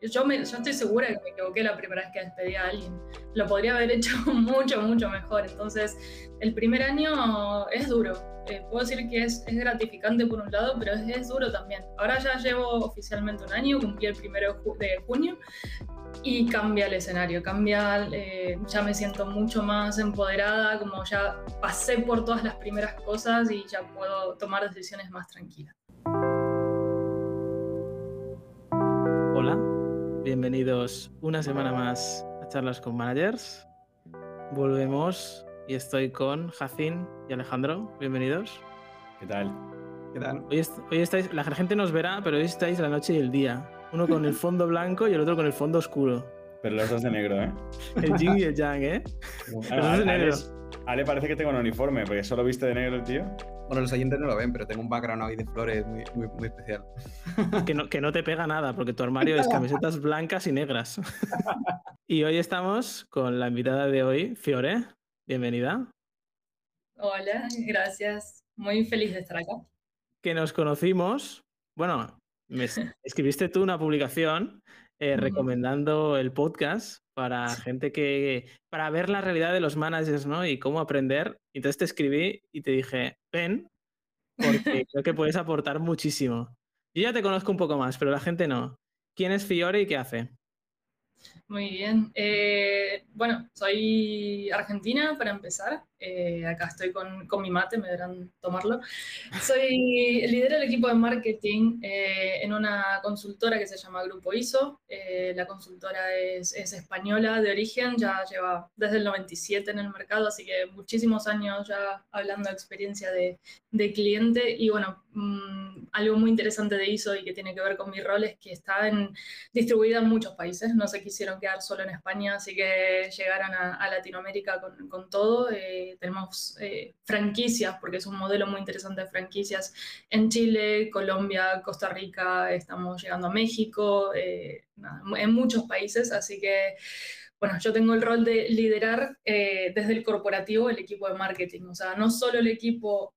yo, me, estoy segura que me equivoqué la primera vez que despedí a alguien. Lo podría haber hecho mucho, mucho mejor. Entonces, el primer año es duro. Eh, puedo decir que es, gratificante por un lado, pero es, es, duro también. Ahora ya llevo oficialmente un año, cumplí el primero de junio y cambia el escenario, cambia, eh, ya me siento mucho más empoderada, como ya pasé por todas las primeras cosas y ya puedo tomar decisiones más tranquilas. Hola, bienvenidos una semana más a Charlas con Managers. Volvemos y estoy con Jacín y Alejandro. Bienvenidos. ¿Qué tal? ¿Qué tal? Hoy, hoy estáis, la gente nos verá, pero hoy estáis la noche y el día. Uno con el fondo blanco y el otro con el fondo oscuro. Pero los dos de negro, ¿eh? El yin y el yang, ¿eh? los dos de negro. Ale parece que tengo un uniforme, porque solo viste de negro el tío. Bueno, los oyentes no lo ven, pero tengo un background hoy de flores muy, muy, muy especial. Que no, que no te pega nada, porque tu armario es camisetas blancas y negras. Y hoy estamos con la invitada de hoy, Fiore. Bienvenida. Hola, gracias. Muy feliz de estar acá. Que nos conocimos, bueno, me escribiste tú una publicación eh, recomendando el podcast para gente que, para ver la realidad de los managers, ¿no? Y cómo aprender. Entonces te escribí y te dije, ven, porque creo que puedes aportar muchísimo. Yo ya te conozco un poco más, pero la gente no. ¿Quién es Fiore y qué hace? Muy bien. Eh, bueno, soy argentina para empezar. Eh, acá estoy con, con, mi mate, me deberán tomarlo. Soy líder del equipo de marketing eh, en una consultora que se llama Grupo ISO. la consultora es, es, española de origen, ya lleva desde el 97 en el mercado, así que muchísimos años ya hablando de experiencia de, de cliente. Y bueno, mmm, algo muy interesante de ISO y que tiene que ver con mi rol es que está en, distribuida en muchos países. No se quisieron quedar solo en España, así que llegaron a, a Latinoamérica con, con todo. Eh, tenemos eh, franquicias, porque es un modelo muy interesante de franquicias en Chile, Colombia, Costa Rica, estamos llegando a México, eh, en muchos países, así que bueno, yo tengo el rol de liderar desde el corporativo el equipo de marketing, o sea, no solo el equipo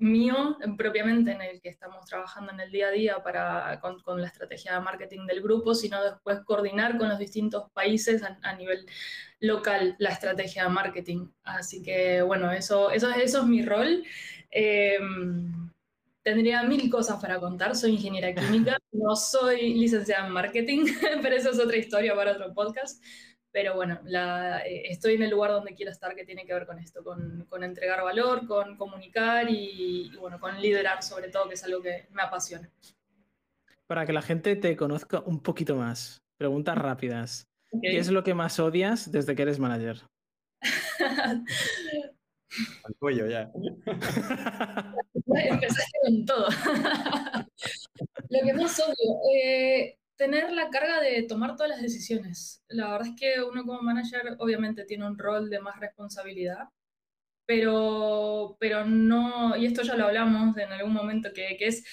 mío propiamente en el que estamos trabajando en el día a día para, con, con, la estrategia de marketing del grupo, sino después coordinar con los distintos países a, a, nivel local la estrategia de marketing. Así que bueno, eso, eso, eso es mi rol. Eh, tendría mil cosas para contar, soy ingeniera química, no soy licenciada en marketing, pero eso es otra historia para otro podcast. Pero bueno, la, eh, estoy en el lugar donde quiero estar que tiene que ver con esto, con, con entregar valor, con comunicar y, y, bueno, con liderar sobre todo, que es algo que me apasiona. Para que la gente te conozca un poquito más, preguntas rápidas. Okay. ¿Qué es lo que más odias desde que eres manager? Al cuello ya. Empezaste con todo. lo que más odio, eh, tener la carga de tomar todas las decisiones. La verdad es que uno como manager obviamente tiene un rol de más responsabilidad, pero, pero no, y esto ya lo hablamos en algún momento, que, que es,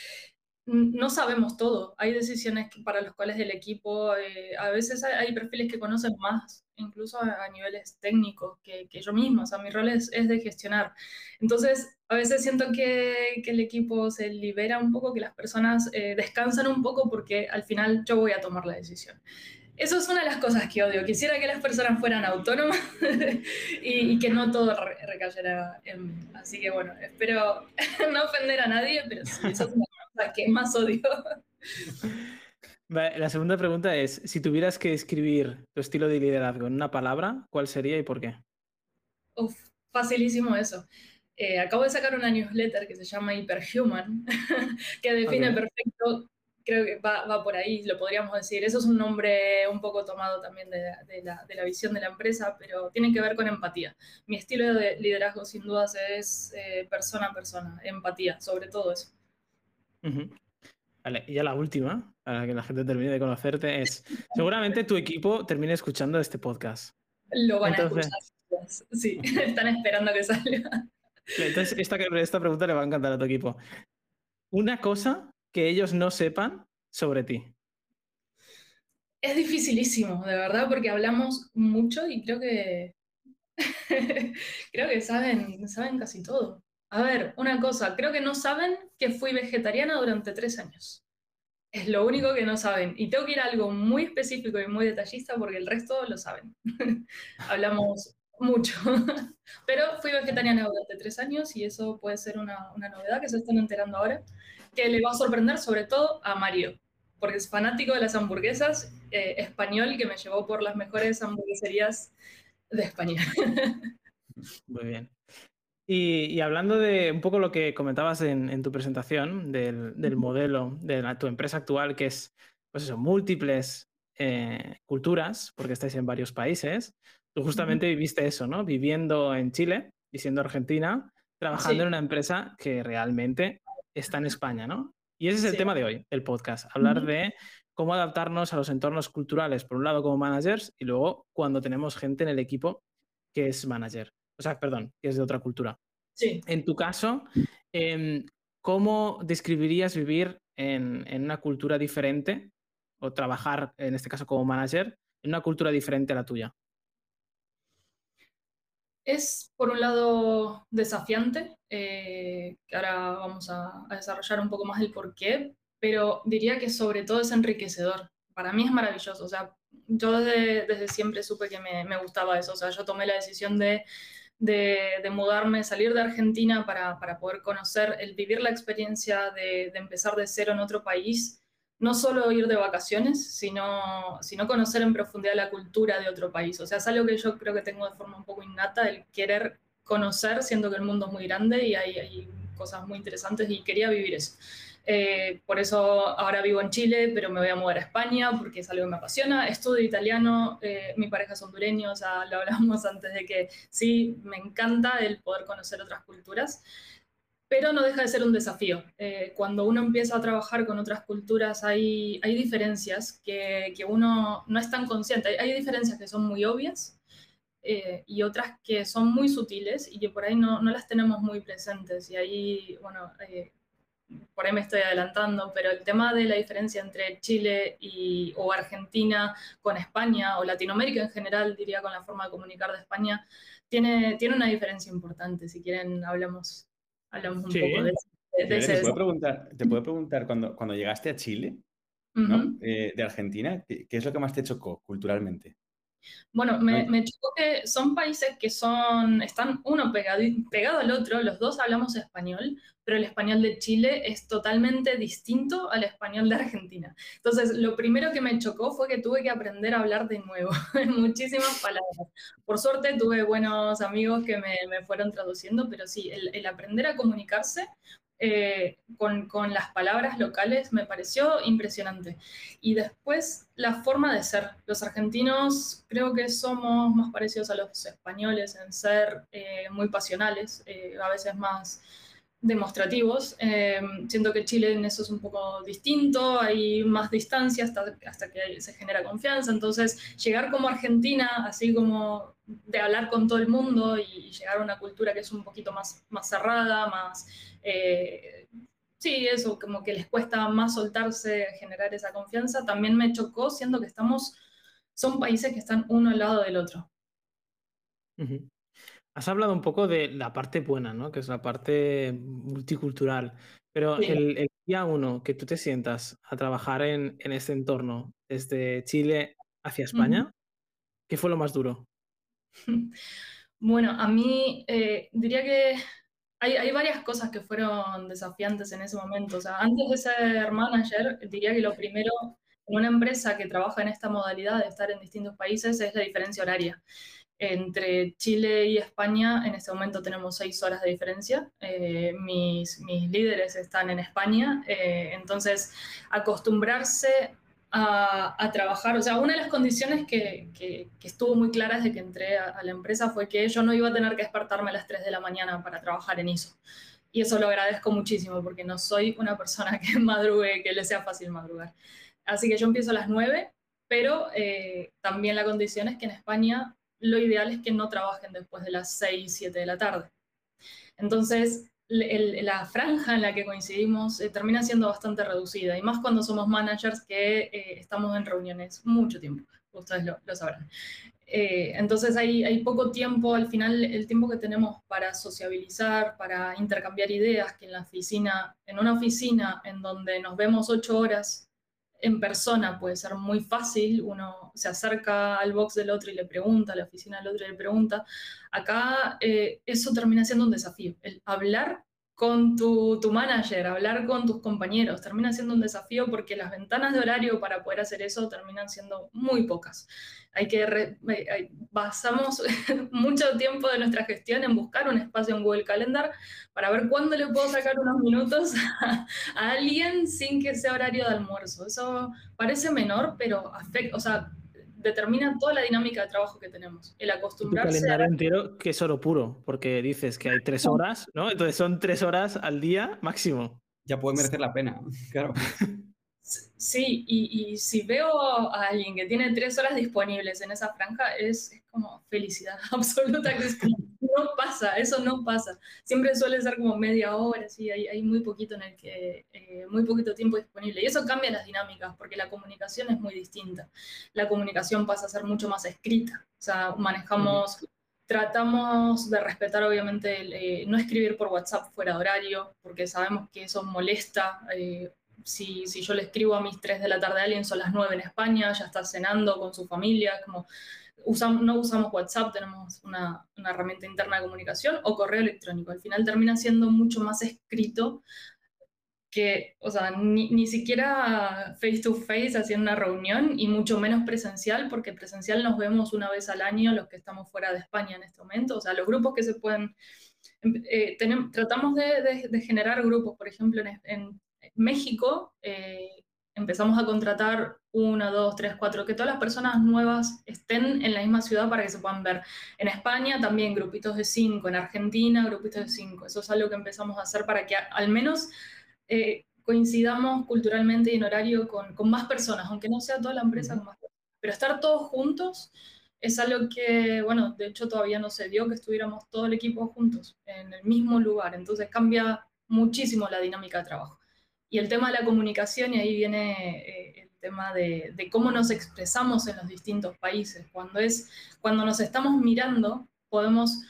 no sabemos todo. Hay decisiones para las cuales el equipo, eh, a veces hay, hay, perfiles que conocen más, incluso a, niveles técnicos, que, yo mismo. O sea, mi rol es, de gestionar. Entonces, a veces siento que, el equipo se libera un poco, que las personas eh, descansan un poco porque al final yo voy a tomar la decisión. Eso es una de las cosas que odio. Quisiera que las personas fueran autónomas y, y, que no todo re recayera en mí. Así que bueno, espero no ofender a nadie, pero sí, eso es una cosa que más odio. La segunda pregunta es, si tuvieras que escribir tu estilo de liderazgo en una palabra, ¿cuál sería y por qué? Uf, facilísimo eso. Eh, acabo de sacar una newsletter que se llama Hyperhuman, que define okay. perfecto, creo que va, va, por ahí, lo podríamos decir. Eso es un nombre un poco tomado también de, de, la, de, la, visión de la empresa, pero tiene que ver con empatía. Mi estilo de liderazgo, sin dudas, es eh, persona a persona, empatía, sobre todo eso. Uh -huh. Vale, y ya la última, para que la gente termine de conocerte, es, seguramente tu equipo termine escuchando este podcast. Lo van Entonces... a escuchar. Sí, están esperando que salga. Entonces, esta, esta pregunta le va a encantar a tu equipo. Una cosa que ellos no sepan sobre ti. Es dificilísimo, de verdad, porque hablamos mucho y creo que creo que saben, saben casi todo. A ver, una cosa, creo que no saben que fui vegetariana durante tres años. Es lo único que no saben. Y tengo que ir a algo muy específico y muy detallista porque el resto lo saben. Hablamos mucho. Pero fui vegetariana durante tres años y eso puede ser una, novedad que se están enterando ahora, que le va a sorprender sobre todo a Mario, porque es fanático de las hamburguesas, eh, español que me llevó por las mejores hamburgueserías de España. Muy bien. Y, hablando de un poco lo que comentabas en, tu presentación del, modelo de tu empresa actual, que es, pues eso, múltiples eh, culturas, porque estáis en varios países, tú justamente viviste eso, ¿no? Viviendo en Chile y siendo argentina, trabajando en una empresa que realmente está en España, ¿no? Y ese es el tema de hoy, el podcast, hablar de cómo adaptarnos a los entornos culturales, por un lado como managers y luego cuando tenemos gente en el equipo que es manager o sea, perdón, que es de otra cultura. Sí. En tu caso, em, ¿cómo describirías vivir en, una cultura diferente o trabajar, en este caso como manager, en una cultura diferente a la tuya? Es, por un lado, desafiante, eh, que ahora vamos a, desarrollar un poco más el por qué, pero diría que sobre todo es enriquecedor. Para mí es maravilloso, o sea, yo desde, siempre supe que me, me, gustaba eso, o sea, yo tomé la decisión de de, mudarme, salir de Argentina para, poder conocer, el vivir la experiencia de, empezar de cero en otro país, no solo ir de vacaciones, sino, sino conocer en profundidad la cultura de otro país. O sea, es algo que yo creo que tengo de forma un poco innata, el querer conocer, siendo que el mundo es muy grande y hay, hay cosas muy interesantes y quería vivir eso. Eh, por eso ahora vivo en Chile, pero me voy a mudar a España porque es algo que me apasiona. Estudio italiano, eh, mi pareja es hondureño, sea, lo hablamos antes de que sí, me encanta el poder conocer otras culturas, pero no deja de ser un desafío. Eh, cuando uno empieza a trabajar con otras culturas hay, hay diferencias que, que uno no es tan consciente. Hay, hay diferencias que son muy obvias y otras que son muy sutiles y que por ahí no, no, las tenemos muy presentes. Y ahí, bueno, por ahí me estoy adelantando, pero el tema de la diferencia entre Chile y, o Argentina con España, o Latinoamérica en general, diría con la forma de comunicar de España, tiene, tiene una diferencia importante. Si quieren, hablamos, hablamos un poco de, eso. ¿Te, puedo preguntar, te puedo preguntar cuando, cuando llegaste a Chile, eh, de Argentina, ¿qué, es lo que más te chocó culturalmente? Bueno, me, me, chocó que son países que son, están uno pegado, pegado al otro, los dos hablamos español, pero el español de Chile es totalmente distinto al español de Argentina. Entonces, lo primero que me chocó fue que tuve que aprender a hablar de nuevo, en muchísimas palabras. Por suerte tuve buenos amigos que me, me fueron traduciendo, pero sí, el, el aprender a comunicarse eh, con, con, las palabras locales me pareció impresionante. Y después la forma de ser. Los argentinos creo que somos más parecidos a los españoles en ser eh, muy pasionales, eh, a veces más demostrativos. siento que Chile en eso es un poco distinto, hay más distancia hasta, hasta que se genera confianza. Entonces, llegar como Argentina, así como de hablar con todo el mundo y llegar a una cultura que es un poquito más, más cerrada, más... Eh, sí, eso, como que les cuesta más soltarse, generar esa confianza, también me chocó, siendo que estamos, son países que están uno al lado del otro. Has hablado un poco de la parte buena, ¿no? Que es la parte multicultural. Pero el, día uno que tú te sientas a trabajar en, en este entorno, desde Chile hacia España, ¿qué fue lo más duro? Bueno, a mí eh, diría que hay, varias cosas que fueron desafiantes en ese momento. O sea, antes de ser manager, diría que lo primero en una empresa que trabaja en esta modalidad de estar en distintos países es la diferencia horaria. Entre Chile y España, en este momento tenemos seis horas de diferencia. Eh, mis, mis, líderes están en España, eh, entonces acostumbrarse a, trabajar. O sea, una de las condiciones que, que, estuvo muy clara desde que entré a, la empresa fue que yo no iba a tener que despertarme a las 3 de la mañana para trabajar en ISO. Y eso lo agradezco muchísimo porque no soy una persona que madrugue, que le sea fácil madrugar. Así que yo empiezo a las 9, pero eh, también la condición es que en España lo ideal es que no trabajen después de las 6, 7 de la tarde. Entonces, la franja en la que coincidimos eh, termina siendo bastante reducida, y más cuando somos managers que eh, estamos en reuniones mucho tiempo, ustedes lo, sabrán. Eh, entonces hay, hay, poco tiempo, al final el tiempo que tenemos para sociabilizar, para intercambiar ideas, que en la oficina, en una oficina en donde nos vemos ocho horas en persona puede ser muy fácil, uno se acerca al box del otro y le pregunta, a la oficina del otro y le pregunta. Acá eh, eso termina siendo un desafío, el hablar con tu, tu, manager, hablar con tus compañeros, termina siendo un desafío porque las ventanas de horario para poder hacer eso terminan siendo muy pocas. Hay que basamos mucho tiempo de nuestra gestión en buscar un espacio en Google Calendar para ver cuándo le puedo sacar unos minutos a, alguien sin que sea horario de almuerzo. Eso parece menor, pero afecta, o sea, determina toda la dinámica de trabajo que tenemos. El acostumbrarse. Un calendario entero que es oro puro, porque dices que hay tres horas, ¿no? Entonces son tres horas al día máximo. Ya puede merecer la pena, claro. Sí, y, si veo a alguien que tiene tres horas disponibles en esa franja, es, como felicidad absoluta, que es como, no pasa, eso no pasa. Siempre suele ser como media hora, sí, hay, hay muy poquito en el que, eh, muy poquito tiempo disponible. Y eso cambia las dinámicas, porque la comunicación es muy distinta. La comunicación pasa a ser mucho más escrita, o sea, manejamos... Tratamos de respetar, obviamente, eh, no escribir por WhatsApp fuera de horario, porque sabemos que eso molesta eh, si, yo le escribo a mis 3 de la tarde a alguien, son las 9 en España, ya está cenando con su familia, como usamos, no usamos WhatsApp, tenemos una, herramienta interna de comunicación o correo electrónico. Al final termina siendo mucho más escrito que, o sea, ni, ni, siquiera face to face haciendo una reunión y mucho menos presencial, porque presencial nos vemos una vez al año los que estamos fuera de España en este momento, o sea, los grupos que se pueden, eh, tenemos, tratamos de, de, generar grupos, por ejemplo, en, en México eh, empezamos a contratar una, dos, tres, cuatro, que todas las personas nuevas estén en la misma ciudad para que se puedan ver. En España también grupitos de cinco, en Argentina grupitos de cinco. Eso es algo que empezamos a hacer para que al menos eh, coincidamos culturalmente y en horario con, con, más personas, aunque no sea toda la empresa, con más Pero estar todos juntos es algo que, bueno, de hecho todavía no se dio que estuviéramos todo el equipo juntos en el mismo lugar. Entonces cambia muchísimo la dinámica de trabajo. Y el tema de la comunicación, y ahí viene eh, el tema de, cómo nos expresamos en los distintos países. Cuando, es, cuando nos estamos mirando, podemos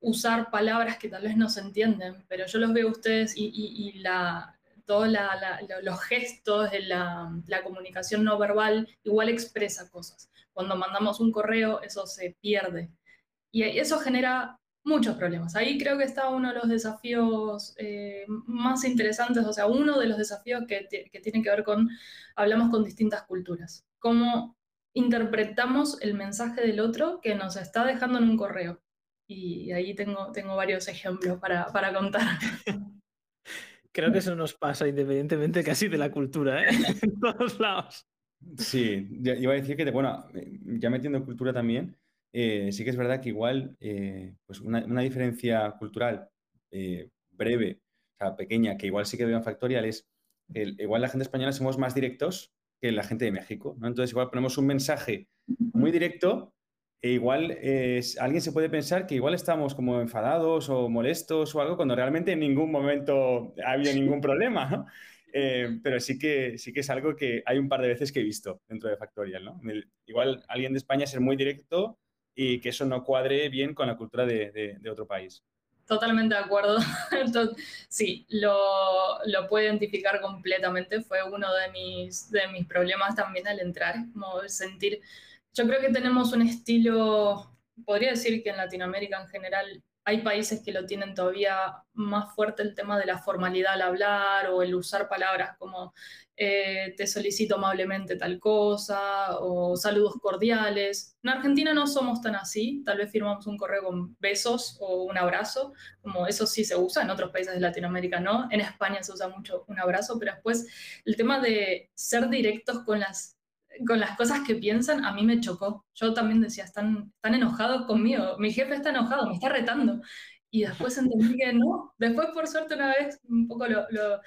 usar palabras que tal vez no se entienden, pero yo los veo a ustedes y, la, todos los gestos de la, la, comunicación no verbal igual expresa cosas. Cuando mandamos un correo, eso se pierde. Y eso genera muchos problemas. Ahí creo que está uno de los desafíos eh, más interesantes, o sea, uno de los desafíos que, que tienen que ver con, hablamos con distintas culturas, cómo interpretamos el mensaje del otro que nos está dejando en un correo. Y ahí tengo, tengo varios ejemplos para, para contar. Creo que eso nos pasa independientemente casi de la cultura, ¿eh? en todos lados. Sí, iba a decir que, bueno, ya metiendo cultura también, eh, sí que es verdad que igual eh, pues una, diferencia cultural eh, breve, o sea, pequeña, que igual sí que veo en Factorial es, igual la gente española somos más directos que la gente de México, ¿no? Entonces igual ponemos un mensaje muy directo e igual alguien se puede pensar que igual estamos como enfadados o molestos o algo cuando realmente en ningún momento ha habido ningún problema, ¿no? pero sí que, sí que es algo que hay un par de veces que he visto dentro de Factorial, ¿no? igual alguien de España ser muy directo y que eso no cuadre bien con la cultura de, otro país. Totalmente de acuerdo. sí, lo, lo, puedo identificar completamente. Fue uno de mis, de mis problemas también al entrar, como sentir... Yo creo que tenemos un estilo, podría decir que en Latinoamérica en general hay países que lo tienen todavía más fuerte el tema de la formalidad al hablar o el usar palabras como eh, te solicito amablemente tal cosa o saludos cordiales. En Argentina no somos tan así, tal vez firmamos un correo con besos o un abrazo, como eso sí se usa, en otros países de Latinoamérica no, en España se usa mucho un abrazo, pero después el tema de ser directos con las con las cosas que piensan, a mí me chocó. Yo también decía, están, están enojados conmigo, mi jefe está enojado, me está retando. Y después entendí que no. Después, por suerte, una vez un poco lo, lo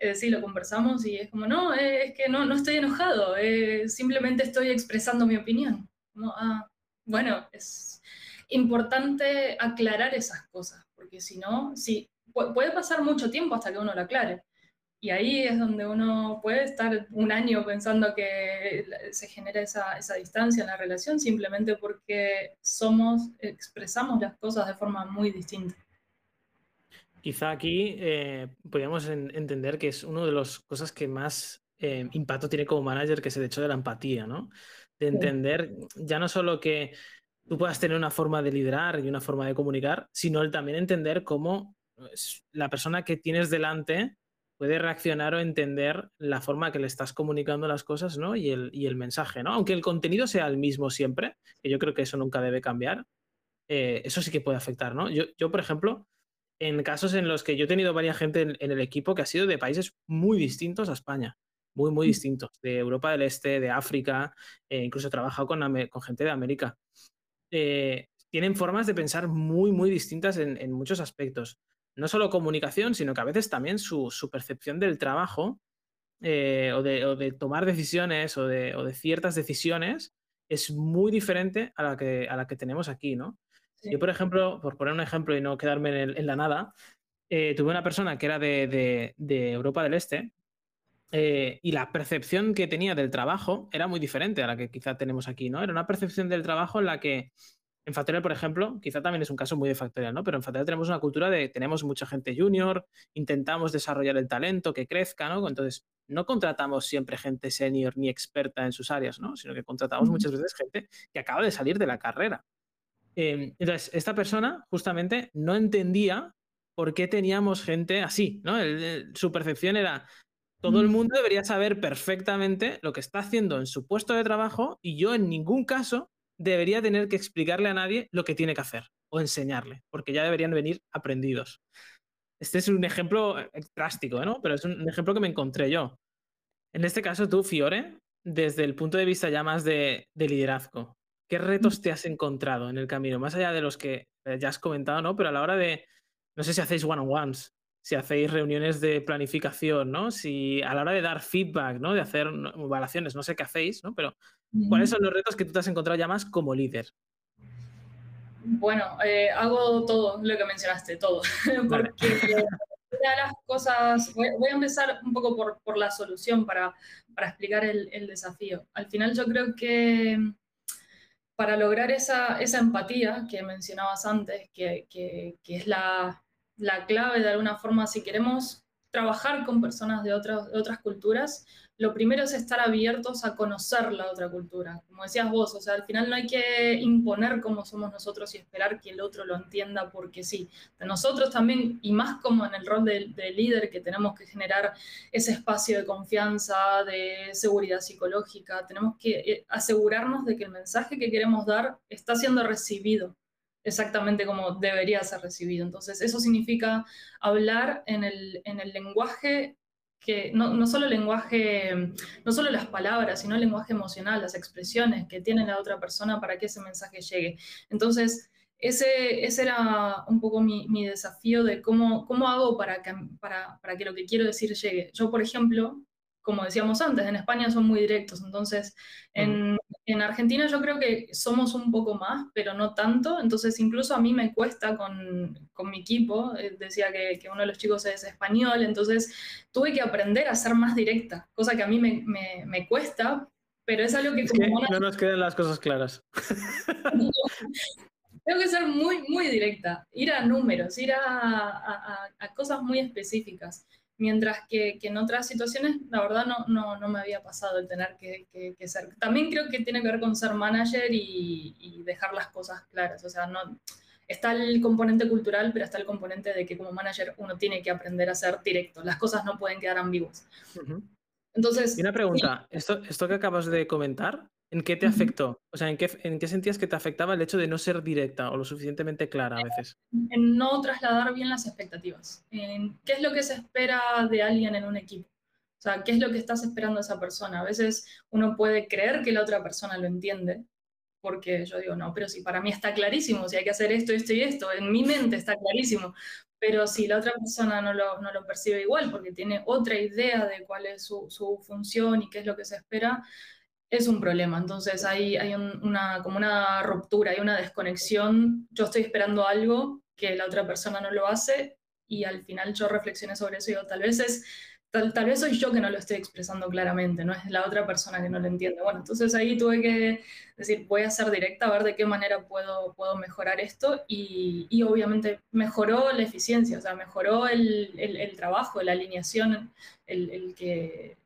eh, sí, lo conversamos y es como, no, eh, es que no, no estoy enojado, eh, simplemente estoy expresando mi opinión. No, ah, bueno, es importante aclarar esas cosas, porque si no, sí, puede pasar mucho tiempo hasta que uno lo aclare. Y ahí es donde uno puede estar un año pensando que se genera esa, esa, distancia en la relación simplemente porque somos, expresamos las cosas de forma muy distinta. Quizá aquí eh, podríamos entender que es una de las cosas que más eh, impacto tiene como manager, que es el hecho de la empatía, ¿no? De entender ya no solo que tú puedas tener una forma de liderar y una forma de comunicar, sino el también entender cómo pues, la persona que tienes delante puede reaccionar o entender la forma que le estás comunicando las cosas, ¿no? Y el, y el mensaje, ¿no? Aunque el contenido sea el mismo siempre, que yo creo que eso nunca debe cambiar, eh, eso sí que puede afectar, ¿no? Yo, yo, por ejemplo, en casos en los que yo he tenido varias gente en, el equipo que ha sido de países muy distintos a España, muy, muy mm. distintos, de Europa del Este, de África, eh, incluso he trabajado con, con gente de América. Eh, tienen formas de pensar muy, muy distintas en, en muchos aspectos no solo comunicación, sino que a veces también su, percepción del trabajo eh, o, de, tomar decisiones o de, ciertas decisiones es muy diferente a la que, a la que tenemos aquí, ¿no? Yo, por ejemplo, por poner un ejemplo y no quedarme en, la nada, eh, tuve una persona que era de, Europa del Este eh, y la percepción que tenía del trabajo era muy diferente a la que quizá tenemos aquí, ¿no? Era una percepción del trabajo en la que en Factorial, por ejemplo, quizá también es un caso muy de Factorial, ¿no? Pero en Factorial tenemos una cultura de, tenemos mucha gente junior, intentamos desarrollar el talento, que crezca, ¿no? Entonces, no contratamos siempre gente senior ni experta en sus áreas, ¿no? Sino que contratamos muchas veces gente que acaba de salir de la carrera. Em, entonces, esta persona justamente no entendía por qué teníamos gente así, ¿no? su percepción era, todo el mundo debería saber perfectamente lo que está haciendo en su puesto de trabajo y yo en ningún caso debería tener que explicarle a nadie lo que tiene que hacer o enseñarle, porque ya deberían venir aprendidos. Este es un ejemplo eh, drástico, ¿no? Pero es un ejemplo que me encontré yo. En este caso, tú, Fiore, desde el punto de vista ya más de, liderazgo, ¿qué retos te has encontrado en el camino? Más allá de los que eh, ya has comentado, ¿no? Pero a la hora de, no sé si hacéis one-on-ones, si hacéis reuniones de planificación, ¿no? Si a la hora de dar feedback, ¿no? De hacer evaluaciones, no sé qué hacéis, ¿no? Pero ¿cuáles son los retos que tú te has encontrado ya más como líder? Bueno, eh, hago todo lo que mencionaste, todo. Porque una de las cosas, voy, a empezar un poco por, por la solución para, para explicar el, el, desafío. Al final yo creo que para lograr esa, esa empatía que mencionabas antes, que, que, que es la, la clave de alguna forma, si queremos trabajar con personas de otras, de otras culturas, lo primero es estar abiertos a conocer la otra cultura. Como decías vos, o sea, al final no hay que imponer cómo somos nosotros y esperar que el otro lo entienda porque sí. Nosotros también, y más como en el rol de, de líder, que tenemos que generar ese espacio de confianza, de seguridad psicológica, tenemos que eh, asegurarnos de que el mensaje que queremos dar está siendo recibido exactamente como debería ser recibido. Entonces, eso significa hablar en el, en el lenguaje que no, no, solo el lenguaje, no solo las palabras, sino el lenguaje emocional, las expresiones que tiene la otra persona para que ese mensaje llegue. Entonces, ese, ese era un poco mi, mi desafío de cómo, cómo hago para que, para, para que lo que quiero decir llegue. Yo, por ejemplo, como decíamos antes, en España son muy directos, entonces en, en, Argentina yo creo que somos un poco más, pero no tanto, entonces incluso a mí me cuesta con, con mi equipo, eh, decía que, que, uno de los chicos es español, entonces tuve que aprender a ser más directa, cosa que a mí me, me, me cuesta, pero es algo que... Como no nos quedan las cosas claras. Tengo que ser muy, muy directa, ir a números, ir a, a, a cosas muy específicas mientras que, que, en otras situaciones, la verdad, no, no, no me había pasado el tener que, que, ser. También creo que tiene que ver con ser manager y, y, dejar las cosas claras. O sea, no, está el componente cultural, pero está el componente de que como manager uno tiene que aprender a ser directo. Las cosas no pueden quedar ambiguas. Entonces... Y una pregunta, ¿esto, esto que acabas de comentar, ¿En qué te afectó? O sea, ¿en qué, ¿en qué sentías que te afectaba el hecho de no ser directa o lo suficientemente clara a veces? En no trasladar bien las expectativas. En qué es lo que se espera de alguien en un equipo. O sea, ¿qué es lo que estás esperando de esa persona? A veces uno puede creer que la otra persona lo entiende, porque yo digo, no, pero si para mí está clarísimo, si hay que hacer esto, esto y esto, en mi mente está clarísimo, pero si la otra persona no lo, percibe igual, porque tiene otra idea de cuál es su, función y qué es lo que se espera, es un problema. Entonces hay, hay una, como una ruptura, hay una desconexión. Yo estoy esperando algo que la otra persona no lo hace y al final yo reflexioné sobre eso y digo, tal vez es... Tal, tal, vez soy yo que no lo estoy expresando claramente, no es la otra persona que no lo entiende. Bueno, entonces ahí tuve que decir, voy a ser directa, a ver de qué manera puedo, puedo mejorar esto y, y obviamente mejoró la eficiencia, o sea, mejoró el, el, el trabajo, la alineación, el, el, que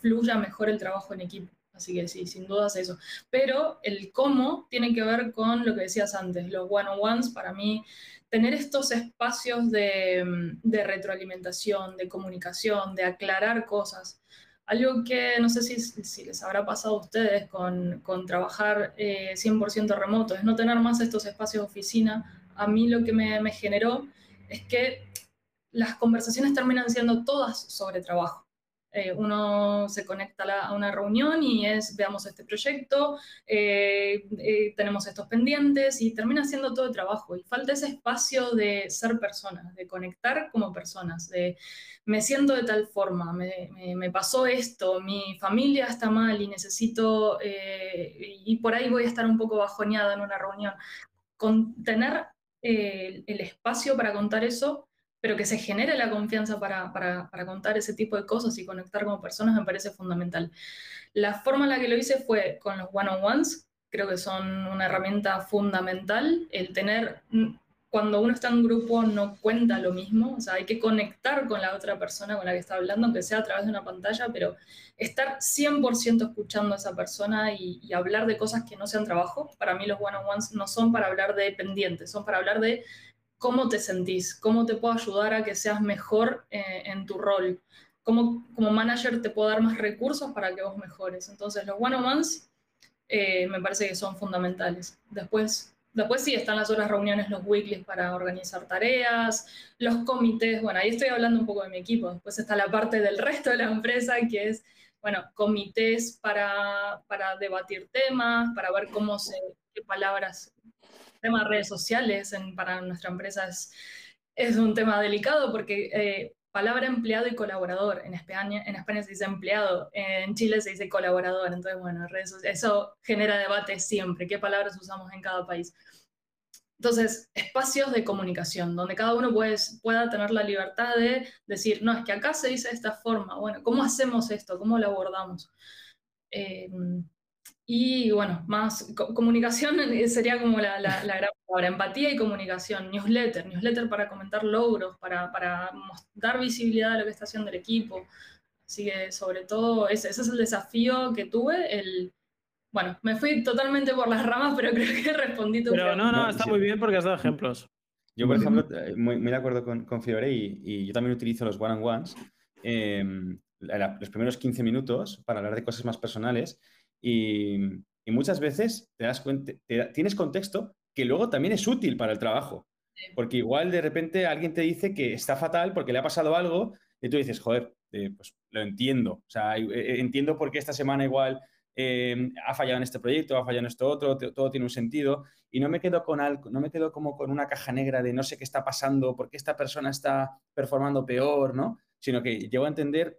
fluya mejor el trabajo en equipo. Así que sí, sin dudas eso. Pero el cómo tiene que ver con lo que decías antes, los one-on-ones, para mí, tener estos espacios de, de retroalimentación, de comunicación, de aclarar cosas. Algo que no sé si, les habrá pasado a ustedes con, trabajar 100% eh, remoto, es no tener más estos espacios de oficina. A mí lo que me generó es que las conversaciones terminan siendo todas sobre trabajo. Eh, uno se conecta a, una reunión y es, veamos este proyecto, eh, eh, tenemos estos pendientes y termina siendo todo trabajo. Y falta ese espacio de ser personas, de conectar como personas, de me siento de tal forma, me, me, pasó esto, mi familia está mal y necesito, y por ahí voy a estar un poco bajoneada en una reunión. Con tener el espacio para contar eso pero que se genere la confianza para, para, contar ese tipo de cosas y conectar como personas me parece fundamental. La forma en la que lo hice fue con los one-on-ones, creo que son una herramienta fundamental, el tener, mm, cuando uno está en grupo no cuenta lo mismo, o sea, hay que conectar con la otra persona con la que está hablando, aunque sea a través de una pantalla, pero estar 100% escuchando a esa persona y, y hablar de cosas que no sean trabajo, para mí los one-on-ones no son para hablar de pendientes, son para hablar de cómo te sentís, cómo te puedo ayudar a que seas mejor eh, en tu rol, cómo como manager te puedo dar más recursos para que vos mejores. Entonces los one-on-ones eh, me parece que son fundamentales. Después, después sí están las horas reuniones, los weeklies para organizar tareas, los comités, bueno, ahí estoy hablando un poco de mi equipo, después está la parte del resto de la empresa que es, bueno, comités para, para debatir temas, para ver cómo se, qué palabras tema de redes sociales para nuestra empresa es, es, un tema delicado porque eh, palabra empleado y colaborador, en España, en España se dice empleado, en Chile se dice colaborador, entonces bueno, eso genera debate siempre, qué palabras usamos en cada país. Entonces, espacios de comunicación, donde cada uno puede, pueda tener la libertad de decir, no, es que acá se dice de esta forma, bueno, ¿cómo hacemos esto? ¿Cómo lo abordamos? Eh, y bueno, más comunicación sería como la, la, la, gran palabra, empatía y comunicación, newsletter, newsletter para comentar logros, para, para dar visibilidad a lo que está haciendo el equipo. Así que sobre todo ese, ese es el desafío que tuve, el, bueno, me fui totalmente por las ramas, pero creo que respondí tu Pero no, no, está muy bien porque has dado ejemplos. Yo, por ejemplo, eh, muy, muy de acuerdo con, con Fiore y, y, yo también utilizo los one-on-ones. Eh, los primeros 15 minutos para hablar de cosas más personales y, muchas veces te das cuenta, tienes contexto que luego también es útil para el trabajo. Porque igual de repente alguien te dice que está fatal porque le ha pasado algo y tú dices, joder, eh, pues lo entiendo. O sea, eh, eh, entiendo por qué esta semana igual ha fallado en este proyecto, ha fallado en esto otro, todo tiene un sentido. Y no me quedo con algo, no me quedo como con una caja negra de no sé qué está pasando, por qué esta persona está performando peor, ¿no? Sino que llego a entender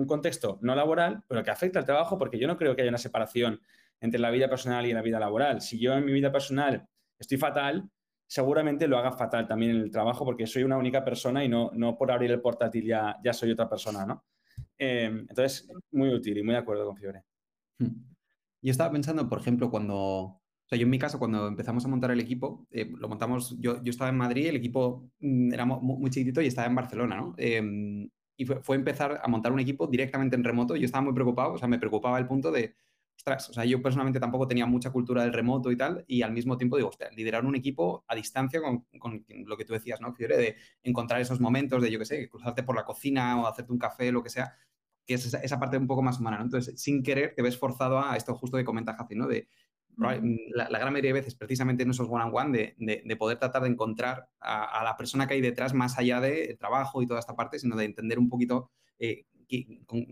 un contexto no laboral, pero que afecta al trabajo, porque yo no creo que haya una separación entre la vida personal y la vida laboral. Si yo en mi vida personal estoy fatal, seguramente lo haga fatal también en el trabajo, porque soy una única persona y no, no por abrir el portátil ya, ya soy otra persona, ¿no? Em, entonces, muy útil y muy de acuerdo con Fiore. Hmm. Yo estaba pensando, por ejemplo, cuando, o sea, yo en mi caso, cuando empezamos a montar el equipo, eh, lo montamos, yo, yo, estaba en Madrid, el equipo mm, era muy, muy, chiquitito y estaba en Barcelona, ¿no? Eh, y fue, empezar a montar un equipo directamente en remoto. Yo estaba muy preocupado, o sea, me preocupaba el punto de, ostras, o sea, yo personalmente tampoco tenía mucha cultura del remoto y tal, y al mismo tiempo digo, ostras, liderar un equipo a distancia con, con lo que tú decías, ¿no, Fiore? De encontrar esos momentos de, yo qué sé, cruzarte por la cocina o hacerte un café, lo que sea, que es esa, parte un poco más humana, ¿no? Entonces, sin querer, te ves forzado a esto justo que comenta Jaci, ¿no? De, la, gran mayoría de veces, precisamente en esos one-on-one, de, de, poder tratar de encontrar a, la persona que hay detrás más allá del trabajo y toda esta parte, sino de entender un poquito eh,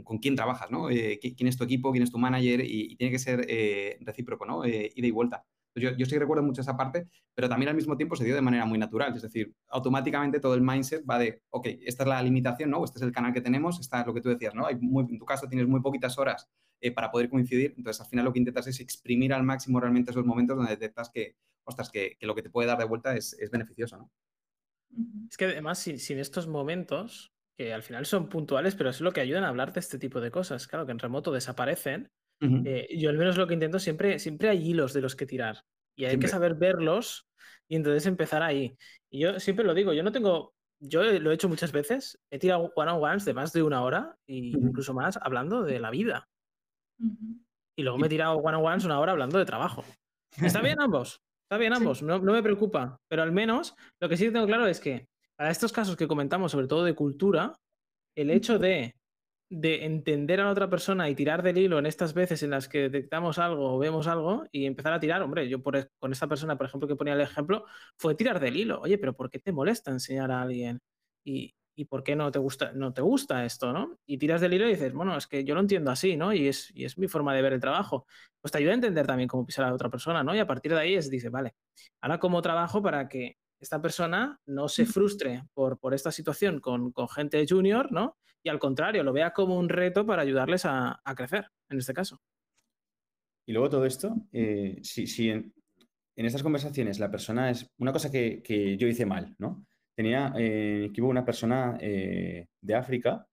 con, quién trabajas, ¿no? Eh, quién es tu equipo, quién es tu manager y, tiene que ser eh, recíproco, ¿no? ida y vuelta. Yo, yo, sí recuerdo mucho esa parte, pero también al mismo tiempo se dio de manera muy natural. Es decir, automáticamente todo el mindset va de, ok, esta es la limitación, ¿no? Este es el canal que tenemos, esta es lo que tú decías, ¿no? Hay en tu caso tienes muy poquitas horas eh, para poder coincidir. Entonces, al final lo que intentas es exprimir al máximo realmente esos momentos donde detectas que, ostras, que, que lo que te puede dar de vuelta es, es beneficioso, ¿no? Es que además, sin, sin, estos momentos, que al final son puntuales, pero es lo que ayudan a hablar de este tipo de cosas. Claro, que en remoto desaparecen. Uh -huh. eh, yo al menos lo que intento siempre, siempre hay hilos de los que tirar. Y hay siempre. que saber verlos y entonces empezar ahí. Y yo siempre lo digo, yo no tengo yo lo he hecho muchas veces. He tirado one-on-ones de más de una hora e incluso más hablando de la vida. Y luego me he tirado one-on-ones una hora hablando de trabajo. Está bien ambos, está bien ambos, no, no, me preocupa. Pero al menos lo que sí tengo claro es que para estos casos que comentamos, sobre todo de cultura, el hecho de de entender a la otra persona y tirar del hilo en estas veces en las que detectamos algo o vemos algo y empezar a tirar, hombre, yo por, con esta persona, por ejemplo, que ponía el ejemplo, fue tirar del hilo. Oye, pero ¿por qué te molesta enseñar a alguien? Y, y por qué no te gusta, no te gusta esto, ¿no? Y tiras del hilo y dices, bueno, es que yo lo entiendo así, ¿no? Y es, y es mi forma de ver el trabajo. Pues te ayuda a entender también cómo pisar a la otra persona, ¿no? Y a partir de ahí es, dice, vale, ahora como trabajo para que esta persona no se frustre por, por esta situación con, con gente junior, ¿no? y al contrario, lo vea como un reto para ayudarles a, crecer, en este caso. Y luego todo esto, eh, si, en, estas conversaciones la persona es una cosa que, yo hice mal, ¿no? Tenía eh, en equipo una persona eh, de África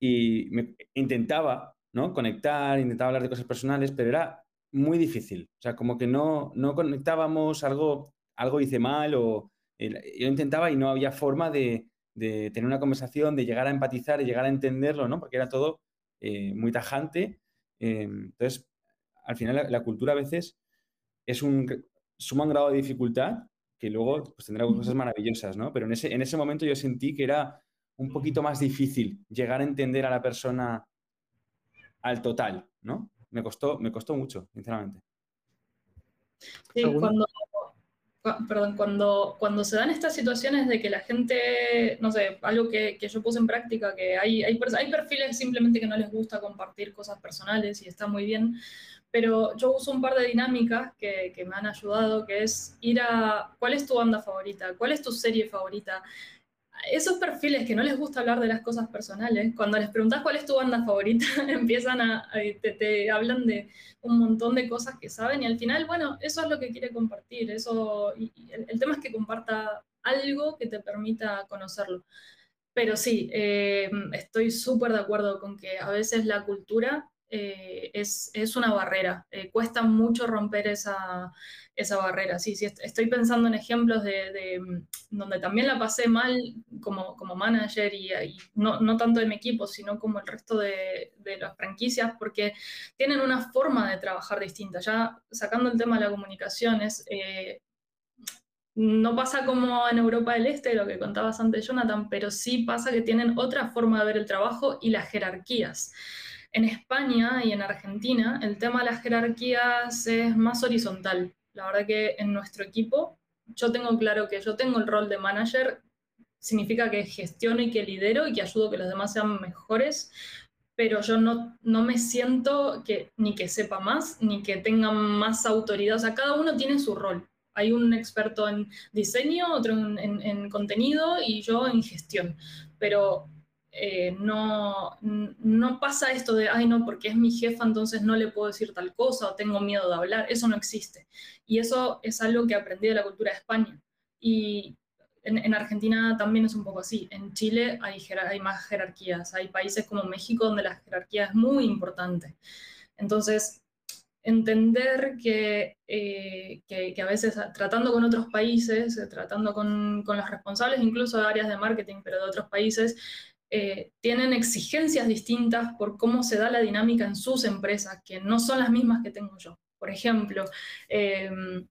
y me, intentaba ¿no? conectar, intentaba hablar de cosas personales, pero era muy difícil. O sea, como que no, no conectábamos, algo, algo hice mal o yo intentaba y no había forma de, de tener una conversación, de llegar a empatizar y llegar a entenderlo, ¿no? Porque era todo eh, muy tajante. Eh, entonces, al final la, cultura a veces es un suma un grado de dificultad que luego pues, tendrá cosas maravillosas, ¿no? Pero en ese, en ese momento yo sentí que era un poquito más difícil llegar a entender a la persona al total, ¿no? Me costó, me costó mucho, sinceramente. Sí, cuando, perdón, cuando, cuando se dan estas situaciones de que la gente, no sé, algo que, que yo puse en práctica, que hay, hay, hay, perfiles simplemente que no les gusta compartir cosas personales y está muy bien, pero yo uso un par de dinámicas que, me han ayudado, que es ir a, ¿cuál es tu banda favorita? ¿Cuál es tu serie favorita? esos perfiles que no les gusta hablar de las cosas personales, cuando les preguntas cuál es tu banda favorita, empiezan a, te, hablan de un montón de cosas que saben y al final, bueno, eso es lo que quiere compartir. Eso, el, tema es que comparta algo que te permita conocerlo. Pero sí, eh, estoy súper de acuerdo con que a veces la cultura eh, es, es, una barrera. Eh, cuesta mucho romper esa, esa barrera. Sí, sí, estoy pensando en ejemplos de, mm, donde también la pasé mal como, como manager y, no, no, tanto de mi equipo, sino como el resto de, de, las franquicias, porque tienen una forma de trabajar distinta. Ya sacando el tema de la comunicación, es, eh, no pasa como en Europa del Este, lo que contabas antes, Jonathan, pero sí pasa que tienen otra forma de ver el trabajo y las jerarquías. En España y en Argentina el tema de las jerarquías es más horizontal. La verdad que en nuestro equipo yo tengo claro que yo tengo el rol de manager, significa que gestiono y que lidero y que ayudo a que los demás sean mejores, pero yo no, no me siento que, ni que sepa más, ni que tenga más autoridad. O sea, cada uno tiene su rol. Hay un experto en diseño, otro en, en contenido y yo en gestión. Pero eh, no, no pasa esto de, ay no, porque es mi jefa, entonces no le puedo decir tal cosa o tengo miedo de hablar, eso no existe. Y eso es algo que aprendí de la cultura de España. Y en, Argentina también es un poco así. En Chile hay, más jerarquías, hay países como México donde la jerarquía es muy importante. Entonces, entender que, eh, que, que, a veces tratando con otros países, tratando con, con, los responsables incluso de áreas de marketing, pero de otros países, eh, tienen exigencias distintas por cómo se da la dinámica en sus empresas, que no son las mismas que tengo yo. Por ejemplo, em,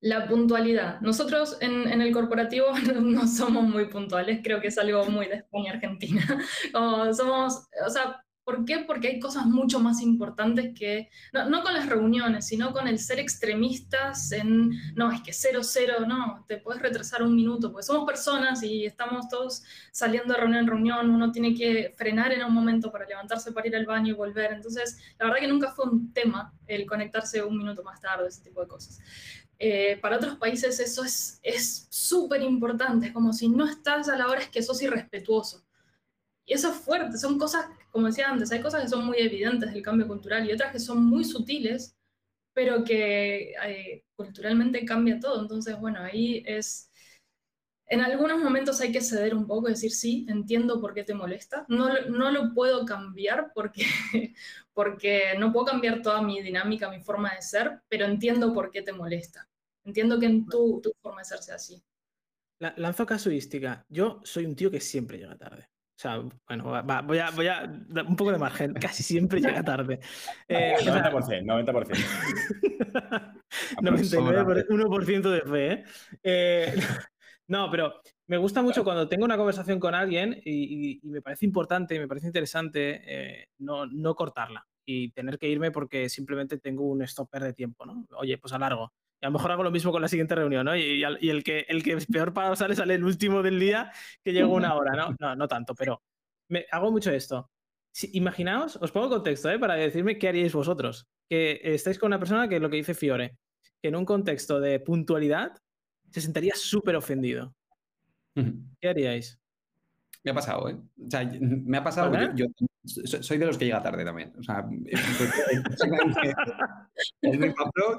la puntualidad. Nosotros en, el corporativo no somos muy puntuales, creo que es algo muy de España, Argentina. somos, o sea, ¿Por qué? Porque hay cosas mucho más importantes que, no, con las reuniones, sino con el ser extremistas en, no, es que cero, cero, no, te puedes retrasar un minuto, porque somos personas y estamos todos saliendo de reunión en reunión, uno tiene que frenar en un momento para levantarse para ir al baño y volver. Entonces, la verdad que nunca fue un tema el conectarse un minuto más tarde, ese tipo de cosas. Eh, para otros países eso es súper importante, es como si no estás a la hora es que sos irrespetuoso. Y eso es fuerte, son cosas, como decía antes, hay cosas que son muy evidentes del cambio cultural y otras que son muy sutiles, pero que eh, culturalmente cambia todo. Entonces, bueno, ahí es, en algunos momentos hay que ceder un poco, decir, sí, entiendo por qué te molesta. No, no lo puedo cambiar porque, porque no puedo cambiar toda mi dinámica, mi forma de ser, pero entiendo por qué te molesta. Entiendo que en tu, tu forma de ser sea así. lanzo casuística. Yo soy un tío que siempre llega tarde. O sea, bueno, voy, a, voy a dar un poco de margen. Casi siempre llega tarde. Eh, 90%, 90%. 99%, 1% de fe. ¿eh? eh no, pero me gusta mucho cuando tengo una conversación con alguien y, me parece importante, me parece interesante eh, no, no, cortarla y tener que irme porque simplemente tengo un stopper de tiempo, ¿no? Oye, pues a largo. Y a lo mejor hago lo mismo con la siguiente reunión, ¿no? Y, el, que, el que peor pagado sale, sale el último del día, que llega una hora, ¿no? No, no tanto, pero me, hago mucho esto. Si, imaginaos, os pongo contexto, ¿eh? Para decirme qué haríais vosotros. Que estáis con una persona que es lo que dice Fiore, que en un contexto de puntualidad se sentaría súper ofendido. ¿Qué haríais? Me ha pasado, ¿eh? O sea, me ha pasado. Yo, soy de los que llega tarde también. O sea,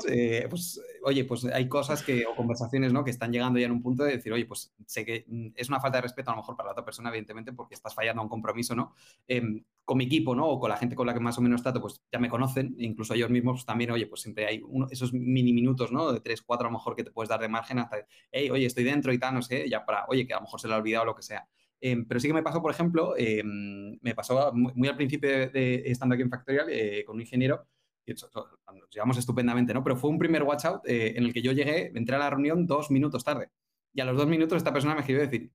eh, pues, oye, pues hay cosas que, o conversaciones, ¿no? Que están llegando ya en un punto de decir, oye, pues sé que mm, es una falta de respeto a lo mejor para la otra persona, evidentemente, porque estás fallando a un compromiso, ¿no? Em, con mi equipo, ¿no? O con la gente con la que más o menos trato, pues ya me conocen, incluso ellos mismos pues, también, oye, pues siempre hay esos mini minutos, ¿no? De tres, cuatro a lo mejor que te puedes dar de margen hasta, hey, oye, estoy dentro y tal, no sé, ya para, oye, que a lo mejor se le ha olvidado lo que sea. Em, pero sí que me pasó, por ejemplo, em, me pasó muy, al principio de, estando aquí en Factorial eh, con un ingeniero, y nos llevamos estupendamente, ¿no? Pero fue un primer watch out eh, en el que yo llegué, entré a la reunión dos minutos tarde. Y a los dos minutos esta persona me giró decir,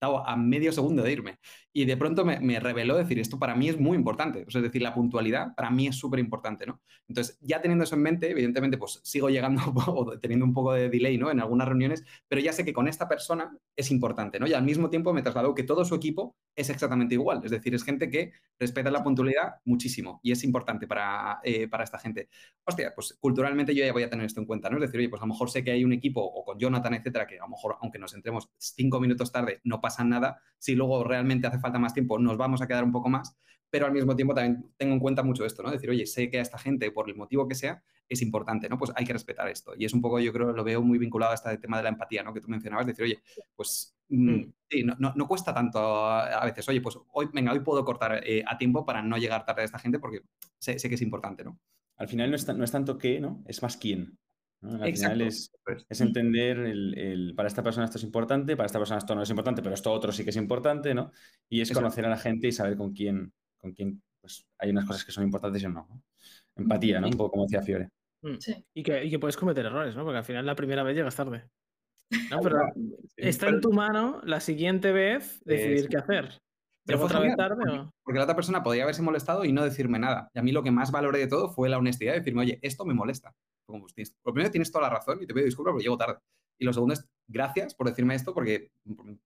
mm, a medio segundo de irme. Y de pronto me, reveló decir, esto para mí es muy importante. es decir, la puntualidad para mí es súper importante, ¿no? Entonces, ya teniendo eso en mente, evidentemente, pues sigo llegando o teniendo un poco de delay, ¿no? En algunas reuniones, pero ya sé que con esta persona es importante, ¿no? Y al mismo tiempo me trasladó que todo su equipo es exactamente igual. Es decir, es gente que respeta la puntualidad muchísimo y es importante para, eh, para esta gente. Hostia, pues culturalmente yo ya voy a tener esto en cuenta, ¿no? Es decir, oye, pues a lo mejor sé que hay un equipo o con Jonathan, etcétera, que a lo mejor, aunque nos entremos cinco minutos tarde, no pasa nada. Si luego realmente hace falta más tiempo, nos vamos a quedar un poco más, pero al mismo tiempo también tengo en cuenta mucho esto, ¿no? Decir, oye, sé que a esta gente, por el motivo que sea, es importante, ¿no? Pues hay que respetar esto. Y es un poco, yo creo, lo veo muy vinculado a este tema de la empatía, ¿no? Que tú mencionabas, decir, oye, pues mm, mm. sí, no, no, cuesta tanto a veces, oye, pues hoy, venga, hoy puedo cortar eh, a tiempo para no llegar tarde a esta gente porque sé, sé, que es importante, ¿no? Al final no es, no es tanto qué, ¿no? Es más quién. Al final es, es entender el, para esta persona esto es importante, para esta persona esto no es importante, pero esto otro sí que es importante, ¿no? Y es conocer a la gente y saber con quién, con quién pues, hay unas cosas que son importantes y no. Empatía, ¿no? Un poco como decía Fiore. Mm. Y, que, y que puedes cometer errores, ¿no? Porque al final la primera vez llegas tarde. No, pero está en tu mano la siguiente vez decidir qué hacer. Pero fue otra vez tarde Porque la otra persona podría haberse molestado y no decirme nada. Y a mí lo que más valoré de todo fue la honestidad de decirme, oye, esto me molesta. Como, pues, lo primero, tienes toda la razón y te pido disculpas porque llego tarde. Y lo segundo es, gracias por decirme esto porque,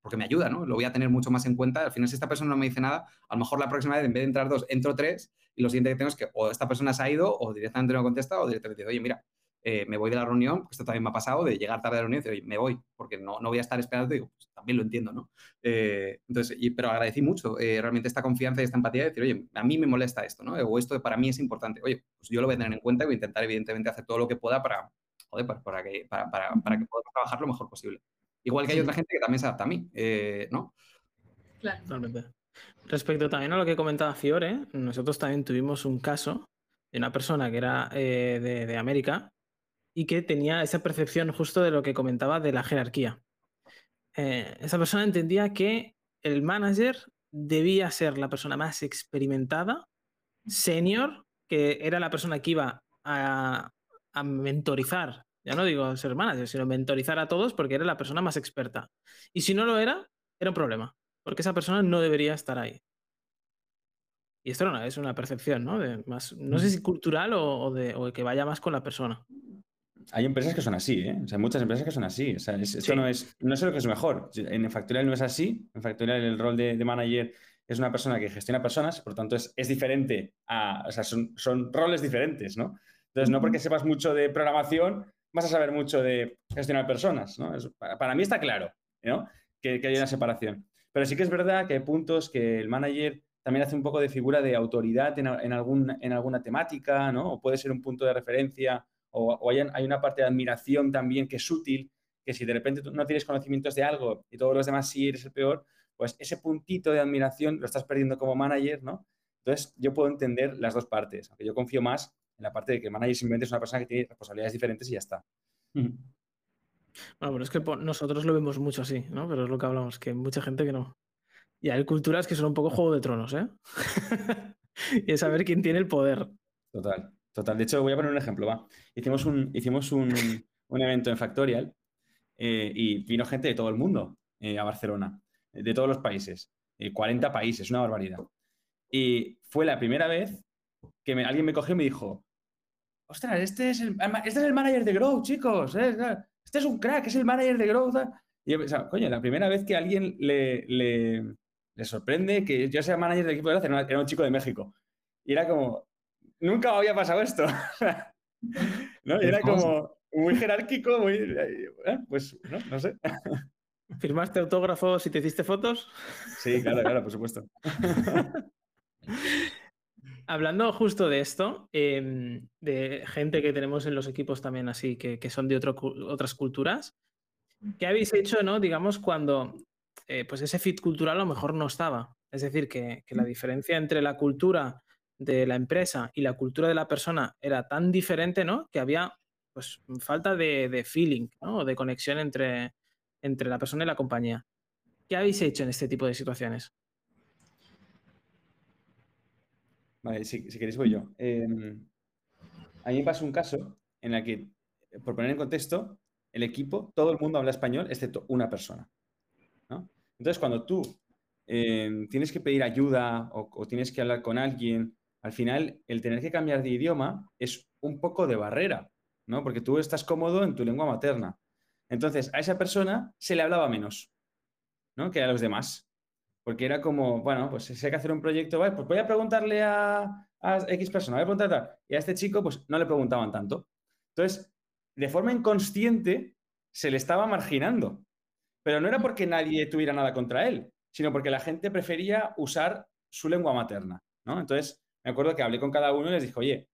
porque me ayuda, ¿no? Lo voy a tener mucho más en cuenta. Al final, si esta persona no me dice nada, a lo mejor la próxima vez, en vez de entrar dos, entro tres y lo siguiente que tengo es que o esta persona se ha ido o directamente no contesta o directamente oye, mira, eh, me voy de la reunión, porque esto también me ha pasado, de llegar tarde a la reunión y decir, me voy, porque no, no voy a estar esperando, digo, pues, también lo entiendo, ¿no? Eh, entonces, pero agradecí mucho eh, realmente esta confianza y esta empatía de decir, oye, a mí me molesta esto, ¿no? O esto para mí es importante, oye, pues yo lo voy a tener en cuenta y voy a intentar, evidentemente, hacer todo lo que pueda para, joder, para, que, para, para, para que podamos trabajar lo mejor posible. Igual que hay otra gente que también se adapta a mí, ¿no? Claro. Totalmente. Respecto también a lo que comentaba Fiore, nosotros también tuvimos un caso de una persona que era de, de América y que tenía esa percepción justo de lo que comentaba de la jerarquía. Eh, esa persona entendía que el manager debía ser la persona más experimentada, senior, que era la persona que iba a, mentorizar, ya no digo ser manager, sino mentorizar a todos porque era la persona más experta. Y si no lo era, era un problema, porque esa persona no debería estar ahí. Y esto no, es una percepción, ¿no? De más, no sé si cultural o, de, o que vaya más con la persona hay empresas que son así, ¿eh? O sea, hay muchas empresas que son así. O sea, esto no es, no sé lo que es mejor. En Factorial no es así. En Factorial el rol de, manager es una persona que gestiona personas, por lo tanto es, es diferente a, o sea, son, son, roles diferentes, ¿no? Entonces, no porque sepas mucho de programación, vas a saber mucho de gestionar personas, ¿no? para, mí está claro, ¿no? Que, que hay una separación. Pero sí que es verdad que hay puntos que el manager también hace un poco de figura de autoridad en, en, algún, en alguna temática, ¿no? O puede ser un punto de referencia o, hay, una parte de admiración también que es útil, que si de repente tú no tienes conocimientos de algo y todos los demás sí eres el peor, pues ese puntito de admiración lo estás perdiendo como manager, ¿no? Entonces yo puedo entender las dos partes, aunque yo confío más en la parte de que el manager simplemente es una persona que tiene responsabilidades diferentes y ya está. Bueno, pero es que nosotros lo vemos mucho así, ¿no? Pero es lo que hablamos, que hay mucha gente que no. Y hay culturas que son un poco juego de tronos, ¿eh? y es saber quién tiene el poder. Total, total. De hecho, voy a poner un ejemplo, va. Hicimos un, hicimos un, evento en Factorial eh, y vino gente de todo el mundo eh, a Barcelona, de todos los países, 40 eh, países, una barbaridad. Y fue la primera vez que alguien me cogió y me dijo, ostras, este es el, este es el manager de Grow, chicos, este es un crack, es el manager de Grow. Y yo pensaba, coño, la primera vez que alguien le, le, sorprende que yo sea manager del equipo de Grow era un chico de México. Y era como, nunca había pasado esto. ¿No? Era como muy jerárquico, muy... Eh, pues, no, no sé. ¿Firmaste autógrafos y te hiciste fotos? Sí, claro, claro, por supuesto. Hablando justo de esto, em, de gente que tenemos en los equipos también así, que, son de otras culturas, ¿qué habéis hecho, no? Digamos, cuando eh, pues ese fit cultural a lo mejor no estaba. Es decir, que, la diferencia entre la cultura de la empresa y la cultura de la persona era tan diferente, ¿no? Que había pues falta de, feeling, ¿no? De conexión entre, entre la persona y la compañía. ¿Qué habéis hecho en este tipo de situaciones? Vale, si, queréis voy yo. Em, a mí me pasó un caso en el que, por poner en contexto, el equipo, todo el mundo habla español excepto una persona. Entonces, cuando tú em, tienes que pedir ayuda o, tienes que hablar con alguien, al final el tener que cambiar de idioma es un poco de barrera, ¿no? Porque tú estás cómodo en tu lengua materna. Entonces, a esa persona se le hablaba menos, ¿no? Que a los demás porque era como, bueno, pues si hay que hacer un proyecto, pues voy a preguntarle a, X persona, voy a preguntar Y a este chico, pues no le preguntaban tanto. Entonces, de forma inconsciente, se le estaba marginando. Pero no era porque nadie tuviera nada contra él, sino porque la gente prefería usar su lengua materna, ¿no? Entonces, me acuerdo que hablé con cada uno y les dije, oye,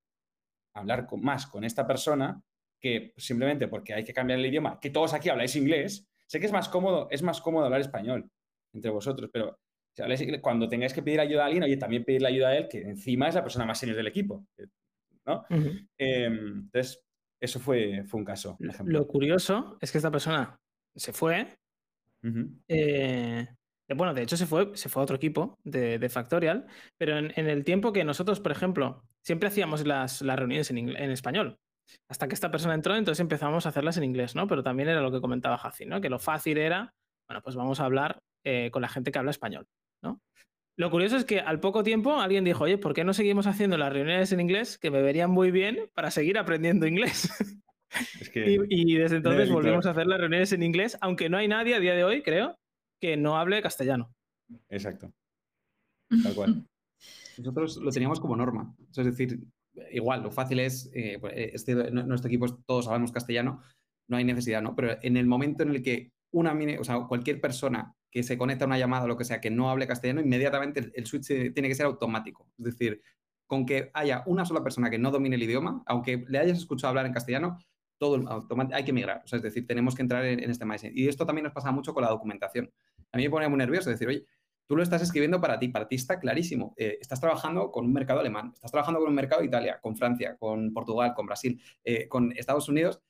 hablar con, más con esta persona que simplemente porque hay que cambiar el idioma, que todos aquí habláis inglés, sé que es más cómodo, es más cómodo hablar español entre vosotros, pero cuando tengáis que pedir ayuda a alguien, oye, también pedirle ayuda a él, que encima es la persona más senior del equipo. ¿no? Em, entonces, eso fue, fue un caso. Lo curioso es que esta persona se fue. Eh, bueno, de hecho se fue, se fue a otro equipo de, Factorial, pero en, el tiempo que nosotros, por ejemplo, siempre hacíamos las, reuniones en, en, español. Hasta que esta persona entró, entonces empezamos a hacerlas en inglés, ¿no? Pero también era lo que comentaba Jaci, ¿no? Que lo fácil era, bueno, pues vamos a hablar eh, con la gente que habla español. Lo curioso es que al poco tiempo alguien dijo, oye, ¿por qué no seguimos haciendo las reuniones en inglés que me verían muy bien para seguir aprendiendo inglés? y, desde entonces volvimos a hacer las reuniones en inglés, aunque no hay nadie a día de hoy, creo, que no hable castellano. Exacto. Tal cual. Nosotros lo teníamos como norma. Es decir, igual, lo fácil es, eh, pues, este, nuestro equipo todos hablamos castellano, no hay necesidad, ¿no? Pero en el momento en el que una, o sea, cualquier persona que se conecta a una llamada o lo que sea que no hable castellano, inmediatamente el, switch tiene que ser automático. Es decir, con que haya una sola persona que no domine el idioma, aunque le hayas escuchado hablar en castellano, todo hay que migrar. O sea, es decir, tenemos que entrar en, este mindset. Y esto también nos pasa mucho con la documentación. A mí me pone muy nervioso decir, oye, tú lo estás escribiendo para ti, para ti está clarísimo. Eh, estás trabajando con un mercado alemán, estás trabajando con un mercado de Italia, con Francia, con Portugal, con Brasil, eh, con Estados Unidos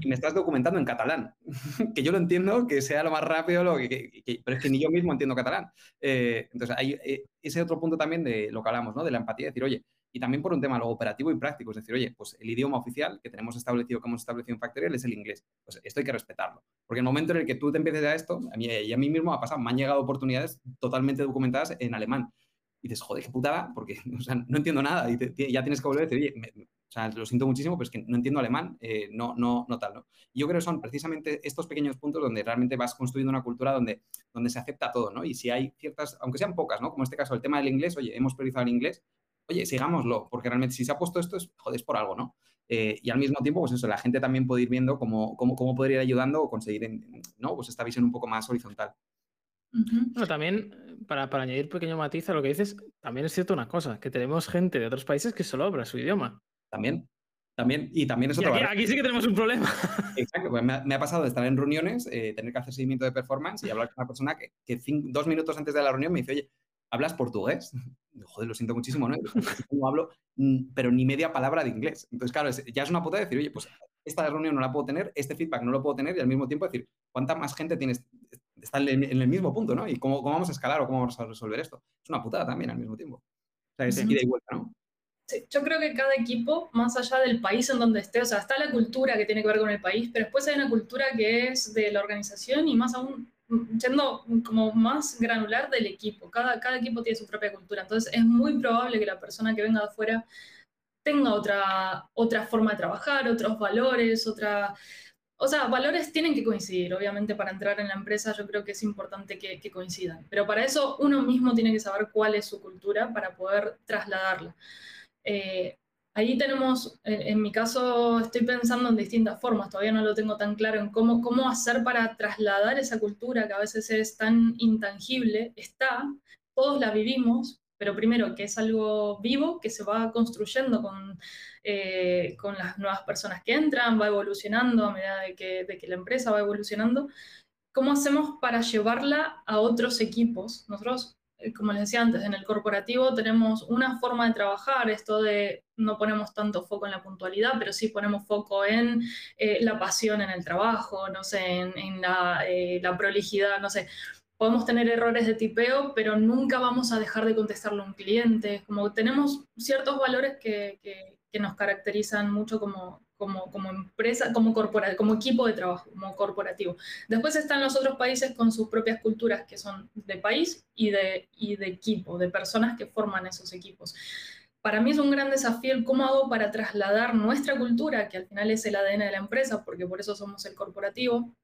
y me estás documentando en catalán, que yo lo entiendo, que sea lo más rápido, lo que, pero es que ni yo mismo entiendo catalán. Eh, entonces, hay ese otro punto también de lo que hablamos, ¿no? De la empatía, decir, oye, y también por un tema luego operativo y práctico, es decir, oye, pues el idioma oficial que tenemos establecido, que hemos establecido en Factorial es el inglés. Pues esto hay que respetarlo. Porque en el momento en el que tú te empieces a esto, a mí y a mí mismo ha pasado, me han llegado oportunidades totalmente documentadas en alemán. Y dices, joder, qué putada, porque o sea, no entiendo nada. Y ya tienes que volver a decir, oye, o sea, lo siento muchísimo, pero es que no entiendo alemán, eh, no, no, no tal, ¿no? yo creo que son precisamente estos pequeños puntos donde realmente vas construyendo una cultura donde, donde se acepta todo, ¿no? Y si hay ciertas, aunque sean pocas, ¿no? Como en este caso el tema del inglés, oye, hemos priorizado el inglés, oye, sigámoslo, porque realmente si se ha puesto esto es, joder, por algo, ¿no? Eh, y al mismo tiempo, pues eso, la gente también puede ir viendo cómo, cómo, cómo poder ir ayudando o conseguir, ¿no? Pues esta visión un poco más horizontal. Bueno, también, para, para añadir pequeño matiz a lo que dices, también es cierto una cosa, que tenemos gente de otros países que solo habla su idioma. También. También, y también es otra aquí, aquí, sí que tenemos un problema. Exacto, pues me, ha, pasado de estar en reuniones, eh, tener que hacer seguimiento de performance y hablar con una persona que, que dos minutos antes de la reunión me dice, oye, ¿hablas portugués? Joder, lo siento muchísimo, ¿no? No hablo, mm, pero ni media palabra de inglés. Entonces, claro, ya es una puta decir, oye, pues esta reunión no la puedo tener, este feedback no lo puedo tener y al mismo tiempo decir, ¿cuánta más gente tienes, está en el mismo punto, ¿no? Y cómo, cómo vamos a escalar o cómo vamos a resolver esto. Es una putada también al mismo tiempo. O sea, es ida y vuelta, ¿no? Sí, yo creo que cada equipo, más allá del país en donde esté, o sea, está la cultura que tiene que ver con el país, pero después hay una cultura que es de la organización y más aún siendo como más granular del equipo. Cada, cada equipo tiene su propia cultura, entonces es muy probable que la persona que venga de afuera tenga otra, otra forma de trabajar, otros valores, otra... O sea, valores tienen que coincidir, obviamente para entrar en la empresa yo creo que es importante que, que coincidan, pero para eso uno mismo tiene que saber cuál es su cultura para poder trasladarla. Eh, ahí tenemos, en, mi caso estoy pensando en distintas formas, todavía no lo tengo tan claro en cómo, cómo hacer para trasladar esa cultura que a veces es tan intangible, está, todos la vivimos, pero primero que es algo vivo que se va construyendo con, eh, con las nuevas personas que entran, va evolucionando a medida de que, de que, la empresa va evolucionando. ¿Cómo hacemos para llevarla a otros equipos? Nosotros, eh, como les decía antes, en el corporativo tenemos una forma de trabajar, esto de no ponemos tanto foco en la puntualidad, pero sí ponemos foco en eh, la pasión en el trabajo, no sé, en, la, la prolijidad, no sé podemos tener errores de tipeo, pero nunca vamos a dejar de contestarle a un cliente. Como tenemos ciertos valores que, que, nos caracterizan mucho como, como, como empresa, como, corpora, como equipo de trabajo, como corporativo. Después están los otros países con sus propias culturas, que son de país y de, y de equipo, de personas que forman esos equipos. Para mí es un gran desafío el cómo hago para trasladar nuestra cultura, que al final es el ADN de la empresa, porque por eso somos el corporativo,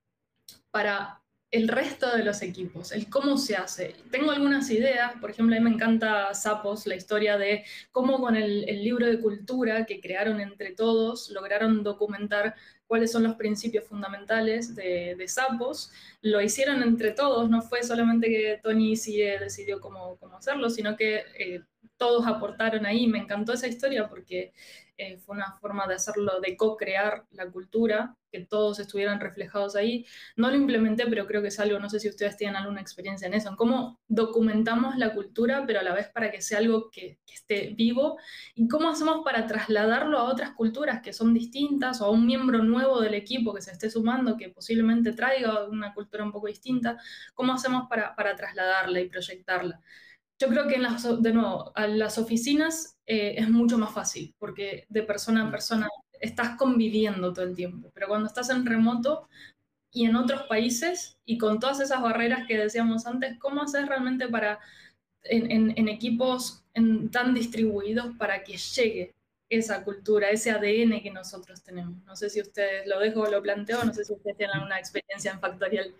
para el resto de los equipos, el cómo se hace. Tengo algunas ideas, por ejemplo, a mí me encanta Sapos, la historia de cómo con el, libro de cultura que crearon entre todos lograron documentar cuáles son los principios fundamentales de, Sapos. Lo hicieron entre todos, no fue solamente que Tony sí decidió cómo, cómo hacerlo, sino que eh, todos aportaron ahí. Me encantó esa historia porque eh, fue una forma de hacerlo, de co-crear la cultura, que todos estuvieran reflejados ahí. No lo implementé, pero creo que es algo, no sé si ustedes tienen alguna experiencia en eso, en cómo documentamos la cultura, pero a la vez para que sea algo que, esté vivo, y cómo hacemos para trasladarlo a otras culturas que son distintas, o a un miembro nuevo del equipo que se esté sumando, que posiblemente traiga una cultura un poco distinta, cómo hacemos para, para trasladarla y proyectarla. Yo creo que en las, de nuevo, a las oficinas eh, es mucho más fácil, porque de persona a persona estás conviviendo todo el tiempo, pero cuando estás en remoto y en otros países y con todas esas barreras que decíamos antes, ¿cómo haces realmente para, en, en, equipos tan distribuidos para que llegue esa cultura, ese ADN que nosotros tenemos? No sé si ustedes lo dejo lo planteo, no sé si ustedes tienen alguna experiencia en Factorial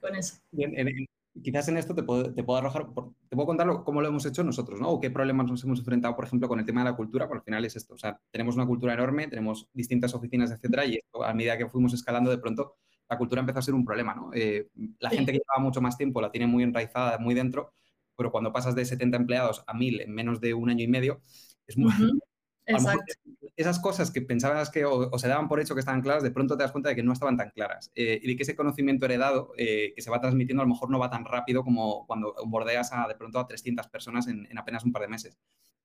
con eso. Bien, en, quizás en esto te puedo, te puedo arrojar, te puedo contar cómo lo hemos hecho nosotros, ¿no? O qué problemas nos hemos enfrentado, por ejemplo, con el tema de la cultura, porque al final es esto. O sea, tenemos una cultura enorme, tenemos distintas oficinas, etcétera, y esto, a medida que fuimos escalando, de pronto la cultura empezó a ser un problema, ¿no? Eh, la gente que lleva mucho más tiempo la tiene muy enraizada, muy dentro, pero cuando pasas de 70 empleados a 1000 en menos de un año y medio, es muy, Exacto. esas cosas que pensabas que o, se daban por hecho que estaban claras, de pronto te das cuenta de que no estaban tan claras eh, y de que ese conocimiento heredado eh, que se va transmitiendo a lo mejor no va tan rápido como cuando bordeas a, de pronto a 300 personas en, apenas un par de meses.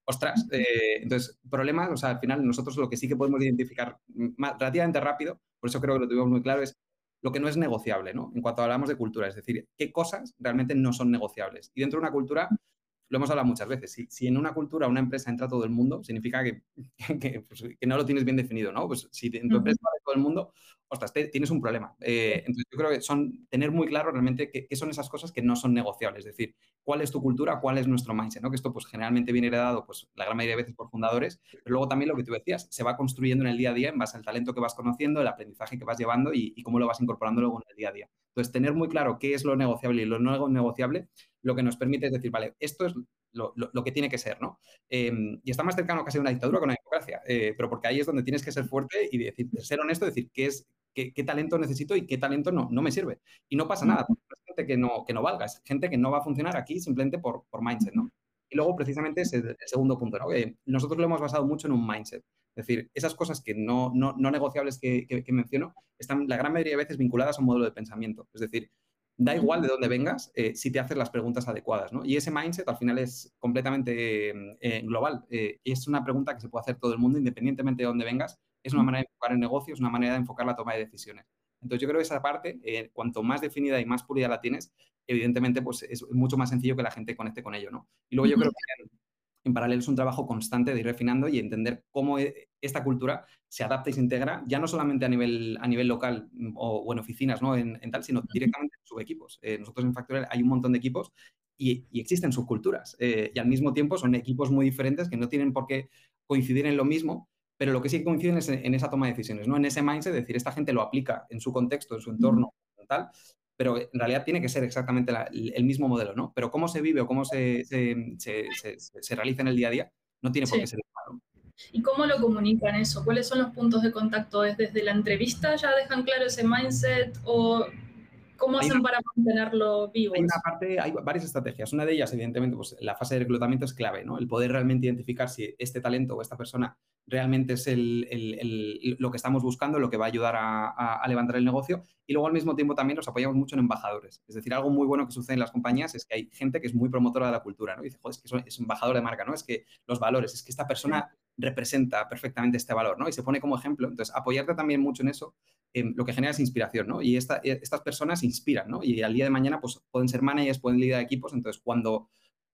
Ostras, eh, entonces, problemas, o sea, al final nosotros lo que sí que podemos identificar relativamente rápido, por eso creo que lo tuvimos muy claro, es lo que no es negociable, ¿no? En cuanto hablamos de cultura, es decir, qué cosas realmente no son negociables. Y dentro de una cultura lo hemos hablado muchas veces, si, si, en una cultura, una empresa entra todo el mundo, significa que, pues, que, no lo tienes bien definido, ¿no? Pues si en tu empresa va todo el mundo, ostras, tienes un problema. Eh, entonces yo creo que son tener muy claro realmente qué, son esas cosas que no son negociables, es decir, cuál es tu cultura, cuál es nuestro mindset, ¿no? Que esto pues generalmente viene heredado pues la gran mayoría de veces por fundadores, pero luego también lo que tú decías, se va construyendo en el día a día en base al talento que vas conociendo, el aprendizaje que vas llevando y, y cómo lo vas incorporando luego en el día a día. Entonces, tener muy claro qué es lo negociable y lo no negociable, lo que nos permite es decir, vale, esto es lo, que tiene que ser, ¿no? Em, y está más cercano casi a una dictadura que a una democracia, eh, pero porque ahí es donde tienes que ser fuerte y decir, ser honesto, decir qué es, qué, talento necesito y qué talento no, no me sirve. Y no pasa nada, es gente que no, que no valga, es gente que no va a funcionar aquí simplemente por, por mindset, ¿no? Y luego, precisamente, es el, segundo punto, ¿no? nosotros lo hemos basado mucho en un mindset. Es decir, esas cosas que no, no, no negociables que, que, que, menciono están la gran mayoría de veces vinculadas a un modelo de pensamiento. Es decir, da igual de dónde vengas eh, si te haces las preguntas adecuadas, ¿no? Y ese mindset al final es completamente eh, global. Eh, y es una pregunta que se puede hacer todo el mundo, independientemente de dónde vengas, es una manera de enfocar el negocio, es una manera de enfocar la toma de decisiones. Entonces yo creo que esa parte, cuanto más definida y más pulida la tienes, evidentemente pues es mucho más sencillo que la gente conecte con ello, ¿no? Y luego yo creo que en paralelo es un trabajo constante de ir refinando y entender cómo e, esta cultura se adapta y se integra, ya no solamente a nivel, a nivel local mm, o, en oficinas, ¿no? En, tal, sino directamente en subequipos. Eh, nosotros en Factorial hay un montón de equipos y, existen subculturas. Eh, y al mismo tiempo son equipos muy diferentes que no tienen por qué coincidir en lo mismo, pero lo que sí coinciden es en, esa toma de decisiones, ¿no? En ese mindset, es decir, esta gente lo aplica en su contexto, en su entorno, tal, pero en realidad tiene que ser exactamente el mismo modelo, ¿no? Pero cómo se vive o cómo se, se, realiza en el día a día no tiene por qué ser igual. ¿Y cómo lo comunican eso? ¿Cuáles son los puntos de contacto? ¿Es desde la entrevista ya dejan claro ese mindset o ¿Cómo hacen para mantenerlo vivo? Hay una parte, hay varias estrategias. Una de ellas, evidentemente, pues la fase de reclutamiento es clave, ¿no? El poder realmente identificar si este talento o esta persona realmente es el, lo que estamos buscando, lo que va a ayudar a, levantar el negocio. Y luego al mismo tiempo también nos apoyamos mucho en embajadores. Es decir, algo muy bueno que sucede en las compañías es que hay gente que es muy promotora de la cultura, ¿no? Y dice, joder, es que es embajador de marca, ¿no? Es que los valores, es que esta persona representa perfectamente este valor, ¿no? Y se pone como ejemplo. Entonces, apoyarte también mucho en eso Em, lo que genera es inspiración, ¿no? Y e, estas personas inspiran, ¿no? Y al día de mañana, pues pueden ser managers, pueden liderar equipos, entonces cuando,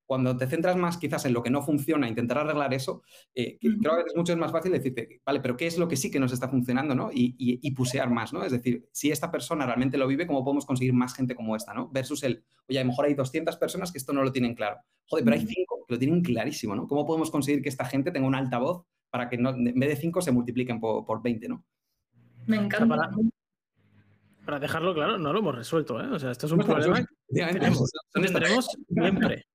cuando te centras más quizás en lo que no funciona, intentar arreglar eso, eh, creo que es mucho más fácil decirte, vale, pero ¿qué es lo que sí que nos está funcionando, ¿no? Y, y, pusear más, ¿no? Es decir, si esta persona realmente lo vive, ¿cómo podemos conseguir más gente como esta, ¿no? Versus el, oye, a lo mejor hay 200 personas que esto no lo tienen claro. Joder, pero hay 5 que lo tienen clarísimo, ¿no? ¿Cómo podemos conseguir que esta gente tenga una alta voz para que no, en vez de 5 se multipliquen por, por 20, ¿no? Me encanta para dejarlo claro, no lo hemos resuelto, ¿eh? O sea, esto es un problema que tenemos, siempre.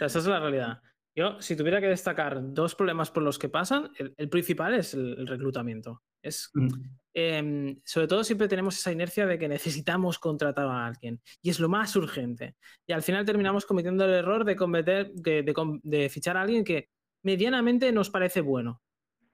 Esa es la realidad. Yo, si tuviera que destacar dos problemas por los que pasan, el, principal es el, reclutamiento. Es, mm. em, sobre todo siempre tenemos esa inercia de que necesitamos contratar a alguien y es lo más urgente. Y al final terminamos cometiendo el error de, cometer, de, fichar a alguien que medianamente nos parece bueno.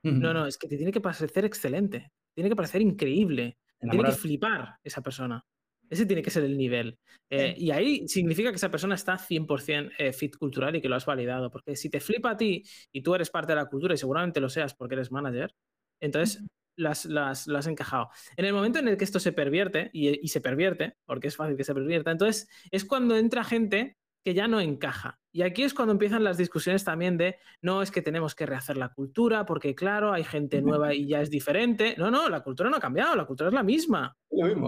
No, no, es que te tiene que parecer excelente, tiene que parecer increíble. Tiene que flipar esa persona. Ese tiene que ser el nivel. Eh, y ahí significa que esa persona está 100% eh, fit cultural y que lo has validado. Porque si te flipa a ti y tú eres parte de la cultura y seguramente lo seas porque eres manager, entonces las, las, has encajado. En el momento en el que esto se pervierte, y, y, se pervierte, porque es fácil que se pervierta, entonces es cuando entra gente que ya no encaja. Y aquí es cuando empiezan las discusiones también de, no, es que tenemos que rehacer la cultura, porque claro, hay gente nueva y ya es diferente. No, no, la cultura no ha cambiado, la cultura es la misma.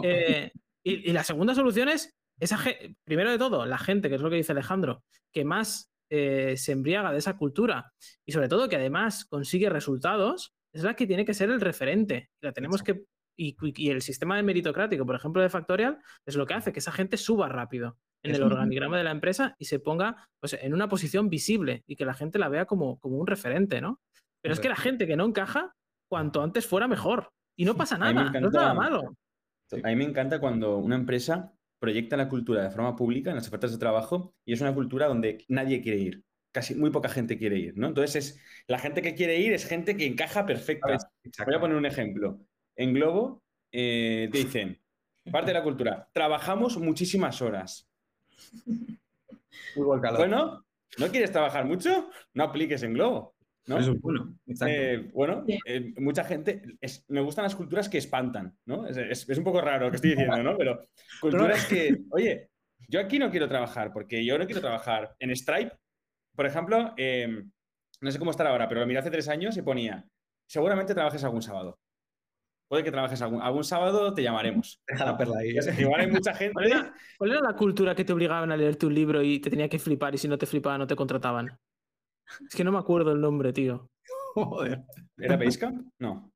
Eh, y, la segunda solución es, esa primero de todo, la gente, que es lo que dice Alejandro, que más eh, se embriaga de esa cultura y sobre todo que además consigue resultados, es la que tiene que ser el referente. La tenemos que y, y, el sistema de meritocrático, por ejemplo, de Factorial, es lo que hace que esa gente suba rápido en el organigrama de la empresa y se ponga pues, en una posición visible y que la gente la vea como, como un referente, ¿no? Pero es que la gente que no encaja, cuanto antes fuera mejor. Y no pasa nada, no es nada malo. A mí me encanta cuando una empresa proyecta la cultura de forma pública en las ofertas de trabajo y es una cultura donde nadie quiere ir. Casi muy poca gente quiere ir, ¿no? Entonces, es, la gente que quiere ir es gente que encaja perfecta. Voy a poner un ejemplo. En Globo eh, dicen, parte de la cultura, trabajamos muchísimas horas. Bueno, ¿no quieres trabajar mucho? No apliques en Globo. ¿No? bueno. Eh, bueno, eh, mucha gente. me gustan las culturas que espantan, ¿no? Es, un poco raro lo que estoy diciendo, ¿no? Pero culturas que, oye, yo aquí no quiero trabajar porque yo no quiero trabajar en Stripe. Por ejemplo, em, no sé cómo estará ahora, pero lo miré hace tres años y ponía: seguramente trabajes algún sábado puede que trabajes algún, sábado, te llamaremos. Deja la perla ahí. Igual hay mucha gente. ¿Cuál era, la cultura que te obligaban a leerte un libro y te tenía que flipar y si no te flipaban no te contrataban? Es que no me acuerdo el nombre, tío. Joder. ¿Era Basecamp? No.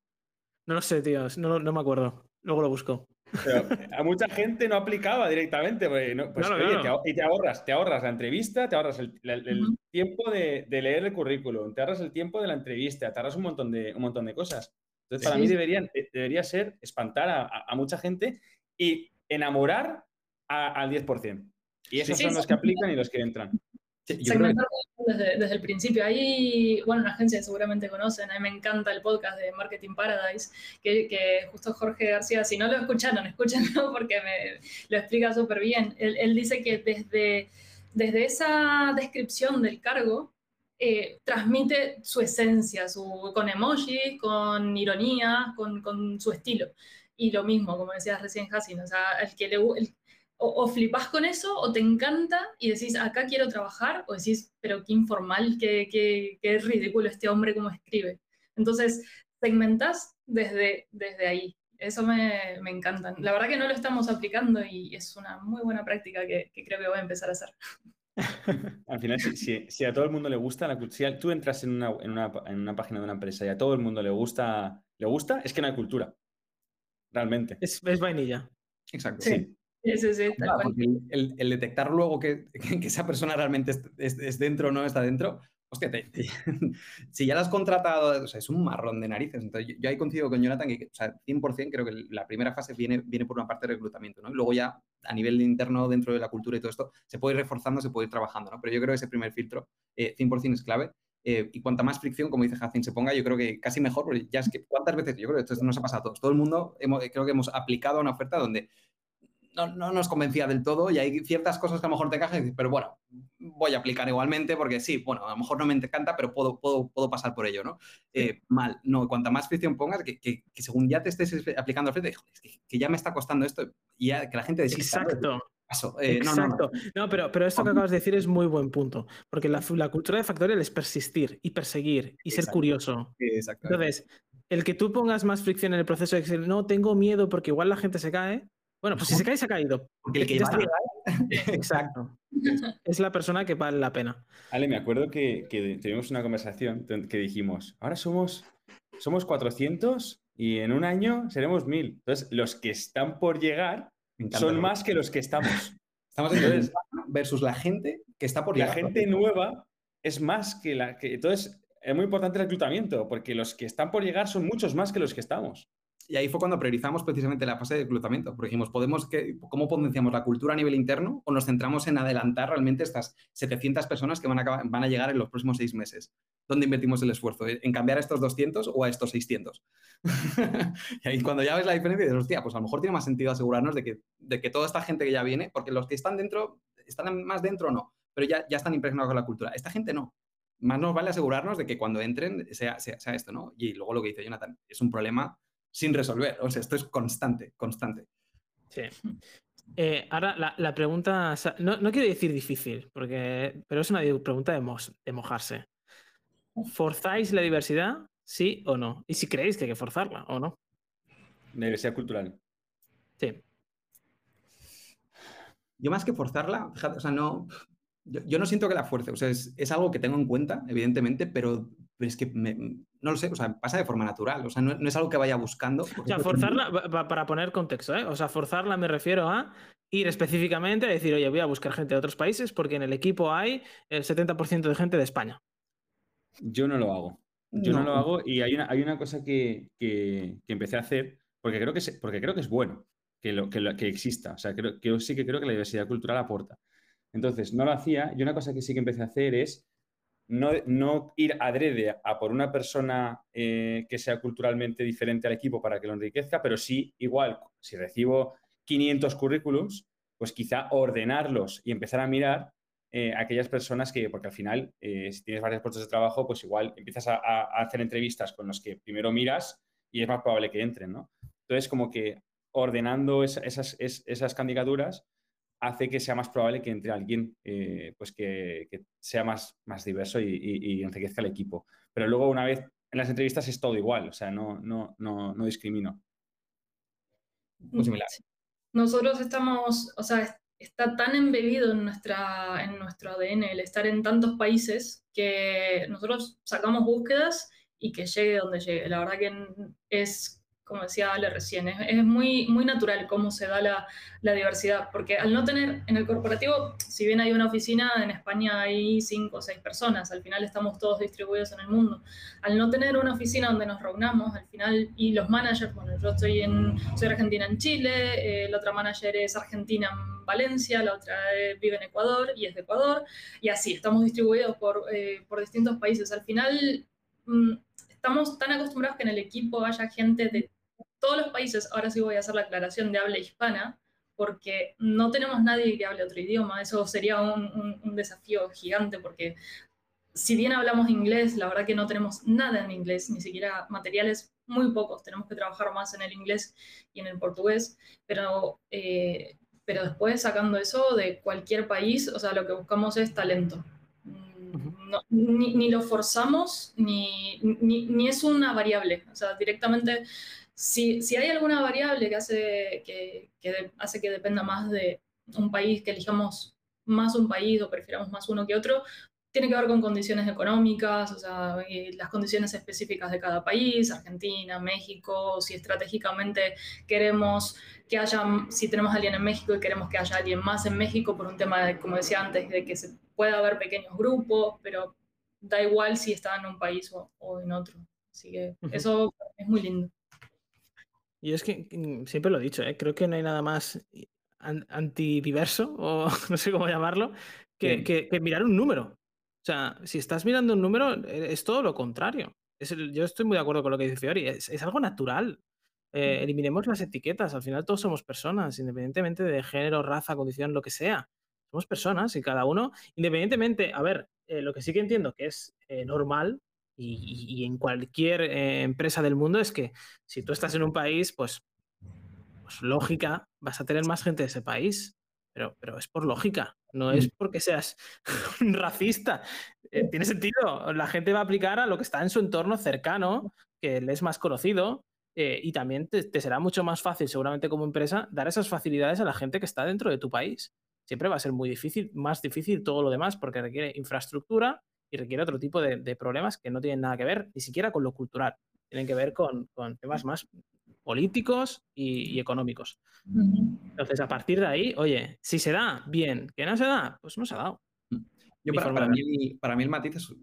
No lo sé, tío. No, no me acuerdo. Luego lo busco. a mucha gente no aplicaba directamente. Pues, y te ahorras, te ahorras la entrevista, te ahorras el, tiempo de, leer el currículum, te ahorras el tiempo de la entrevista, te ahorras un montón de, un montón de cosas. Entonces, para mí deberían, eh, debería ser espantar a, mucha gente y enamorar al 10%. Y esos son los que aplican y los que entran. Desde, el principio. Ahí, bueno, una agencia seguramente conocen, a mí me encanta el podcast de Marketing Paradise, que, justo Jorge García, si no lo escucharon, escúchenlo porque me lo explica súper bien. Él, él, dice que desde, desde esa descripción del cargo, eh, transmite su esencia, su, con emojis, con ironía, con, con, su estilo. Y lo mismo, como decías recién, Hassin, o sea, el que le, el, o, flipas con eso, o te encanta y decís, acá quiero trabajar, o decís, pero qué informal, qué, qué, qué ridículo este hombre como escribe. Entonces, segmentas desde, desde ahí. Eso me, me encanta. La verdad que no lo estamos aplicando y es una muy buena práctica que, que creo que voy a empezar a hacer. Al final, si, si, a todo el mundo le gusta, la, si tú entras en una, en, una, en una, página de una empresa y a todo el mundo le gusta, le gusta, es que no hay cultura. Realmente. Es, es vainilla. Exacto. Sí. sí. Sí, el, el, detectar luego que, que, esa persona realmente es, es, dentro o no está dentro, hostia, si ya la has contratado, o sea, es un marrón de narices. Entonces, yo, ahí coincido con Jonathan que, o sea, 100% creo que la primera fase viene, viene por una parte de reclutamiento, ¿no? Y luego ya a nivel interno, dentro de la cultura y todo esto, se puede ir reforzando, se puede ir trabajando, ¿no? Pero yo creo que ese primer filtro, 100% eh, es clave. Eh, y cuanta más fricción, como dice Jacin, se ponga, yo creo que casi mejor, porque ya es que, ¿cuántas veces? Yo creo que esto nos ha pasado a todos. Todo el mundo, hemos, creo que hemos aplicado una oferta donde no, no, nos convencía del todo y hay ciertas cosas que a lo mejor te encajan, pero bueno, voy a aplicar igualmente porque sí, bueno, a lo mejor no me encanta, pero puedo, puedo, puedo pasar por ello, ¿no? Eh, mal, no, cuanta más fricción pongas, que, que, según ya te estés aplicando el frente, que, que, ya me está costando esto, y ya que la gente desista. Exacto. Eh, Exacto. No, no, pero, pero esto que acabas de decir es muy buen punto, porque la, la cultura de Factorial es persistir y perseguir y ser curioso. Exacto. Entonces, el que tú pongas más fricción en el proceso de decir, no, tengo miedo porque igual la gente se cae, bueno, pues si se cae, se ha caído. Porque el que ya Exacto. Es la persona que vale la pena. Ale, me acuerdo que, que tuvimos una conversación que dijimos, ahora somos, somos 400 y en un año seremos 1000. Entonces, los que están por llegar son más que los que estamos. Estamos en versus la gente que está por llegar. La gente nueva es más que la que... Entonces, es muy importante el reclutamiento, porque los que están por llegar son muchos más que los que estamos. Y ahí fue cuando priorizamos precisamente la fase de reclutamiento, porque dijimos, ¿podemos que, ¿cómo potenciamos la cultura a nivel interno o nos centramos en adelantar realmente estas 700 personas que van a, van a llegar en los próximos seis meses? ¿Dónde invertimos el esfuerzo? ¿En cambiar a estos 200 o a estos 600? y ahí cuando ya ves la diferencia, dices, hostia, pues a lo mejor tiene más sentido asegurarnos de que, de que toda esta gente que ya viene, porque los que están dentro, están más dentro o no, pero ya, ya están impregnados con la cultura. Esta gente no. Más nos vale asegurarnos de que cuando entren sea, sea, sea esto, ¿no? Y luego lo que dice Jonathan, es un problema sin resolver. O sea, esto es constante, constante. Sí. Eh, ahora, la, pregunta, no, no, quiero decir difícil, porque, pero es una pregunta de, de mojarse. ¿Forzáis la diversidad? ¿Sí o no? Y si creéis que hay que forzarla o no. La diversidad cultural. Sí. Yo más que forzarla, fíjate, o sea, no, yo, no siento que la fuerce, o sea, es, es, algo que tengo en cuenta, evidentemente, pero, es que no lo sé, o sea, pasa de forma natural, o sea, no, no es algo que vaya buscando. O sea, forzarla, para poner contexto, ¿eh? o sea, forzarla me refiero a ir específicamente a decir, oye, voy a buscar gente de otros países porque en el equipo hay el 70% de gente de España. Yo no lo hago. Yo no, lo hago y hay una, hay una cosa que, que, que, empecé a hacer porque creo que, porque creo que es bueno que, lo, que, que exista. O sea, creo, que sí que creo que la diversidad cultural aporta. Entonces, no lo hacía. Y una cosa que sí que empecé a hacer es no, no ir adrede a por una persona eh, que sea culturalmente diferente al equipo para que lo enriquezca, pero sí, igual, si recibo 500 currículums, pues quizá ordenarlos y empezar a mirar eh, aquellas personas que, porque al final, eh, si tienes varios puestos de trabajo, pues igual empiezas a, hacer entrevistas con los que primero miras y es más probable que entren, ¿no? Entonces, como que ordenando esas, esas candidaturas, hace que sea más probable que entre alguien eh, pues que, sea más, más diverso y, enriquezca el equipo. Pero luego, una vez en las entrevistas es todo igual, o sea, no, no, no, no discrimino. Pues Nosotros estamos, o sea, está tan embebido en, nuestra, en nuestro ADN el estar en tantos países que nosotros sacamos búsquedas y que llegue donde llegue. La verdad que es como decía Ale recién, es, muy, muy natural cómo se da la, la, diversidad, porque al no tener en el corporativo, si bien hay una oficina, en España hay cinco o seis personas, al final estamos todos distribuidos en el mundo. Al no tener una oficina donde nos reunamos, al final, y los managers, bueno, yo estoy en, soy argentina en Chile, eh, la otra manager es argentina en Valencia, la otra eh, vive en Ecuador y es de Ecuador, y así, estamos distribuidos por, eh, por distintos países. Al final... Mm, estamos tan acostumbrados que en el equipo haya gente de todos los países, ahora sí voy a hacer la aclaración de habla hispana, porque no tenemos nadie que hable otro idioma, eso sería un, desafío gigante porque si bien hablamos inglés, la verdad que no tenemos nada en inglés, ni siquiera materiales muy pocos, tenemos que trabajar más en el inglés y en el portugués, pero, eh, pero después sacando eso de cualquier país, o sea, lo que buscamos es talento. Mm, ni, lo forzamos, ni, ni, es una variable, o sea, directamente, si, si hay alguna variable que hace que, que hace que dependa más de un país, que elijamos más un país o prefiramos más uno que otro, tiene que ver con condiciones económicas, o sea, las condiciones específicas de cada país, Argentina, México, si estratégicamente queremos que haya, si tenemos alguien en México y queremos que haya alguien más en México por un tema, de, como decía antes, de que se pueda haber pequeños grupos, pero da igual si está en un país o, en otro. Así que eso es muy lindo. Y es que mm, siempre lo he dicho, ¿eh? creo que no hay nada más antidiverso, o no sé cómo llamarlo, que, que mirar un número. O sea, si estás mirando un número, e, es todo lo contrario. yo estoy muy de acuerdo con lo que dice Fiori, es, algo natural. Eh, eliminemos las etiquetas, al final todos somos personas, independientemente de género, raza, condición, lo que sea. Somos personas y cada uno, independientemente, a ver, eh, lo que sí que entiendo que es normal y, en cualquier empresa del mundo es que si tú estás en un país, pues, pues lógica, vas a tener más gente de ese país, pero, pero es por lógica. No es mm. porque seas racista. Eh, tiene sentido. La gente va a aplicar a lo que está en su entorno cercano, que le es más conocido, eh, y también te, será mucho más fácil, seguramente como empresa, dar esas facilidades a la gente que está dentro de tu país. Siempre va a ser muy difícil, más difícil todo lo demás, porque requiere infraestructura y requiere otro tipo de, problemas que no tienen nada que ver ni siquiera con lo cultural. Tienen que ver con, con temas más políticos y, económicos. Entonces, a partir de ahí, oye, si se da, bien, que no se da, pues no se ha dado. Yo para, mí, para mí el matiz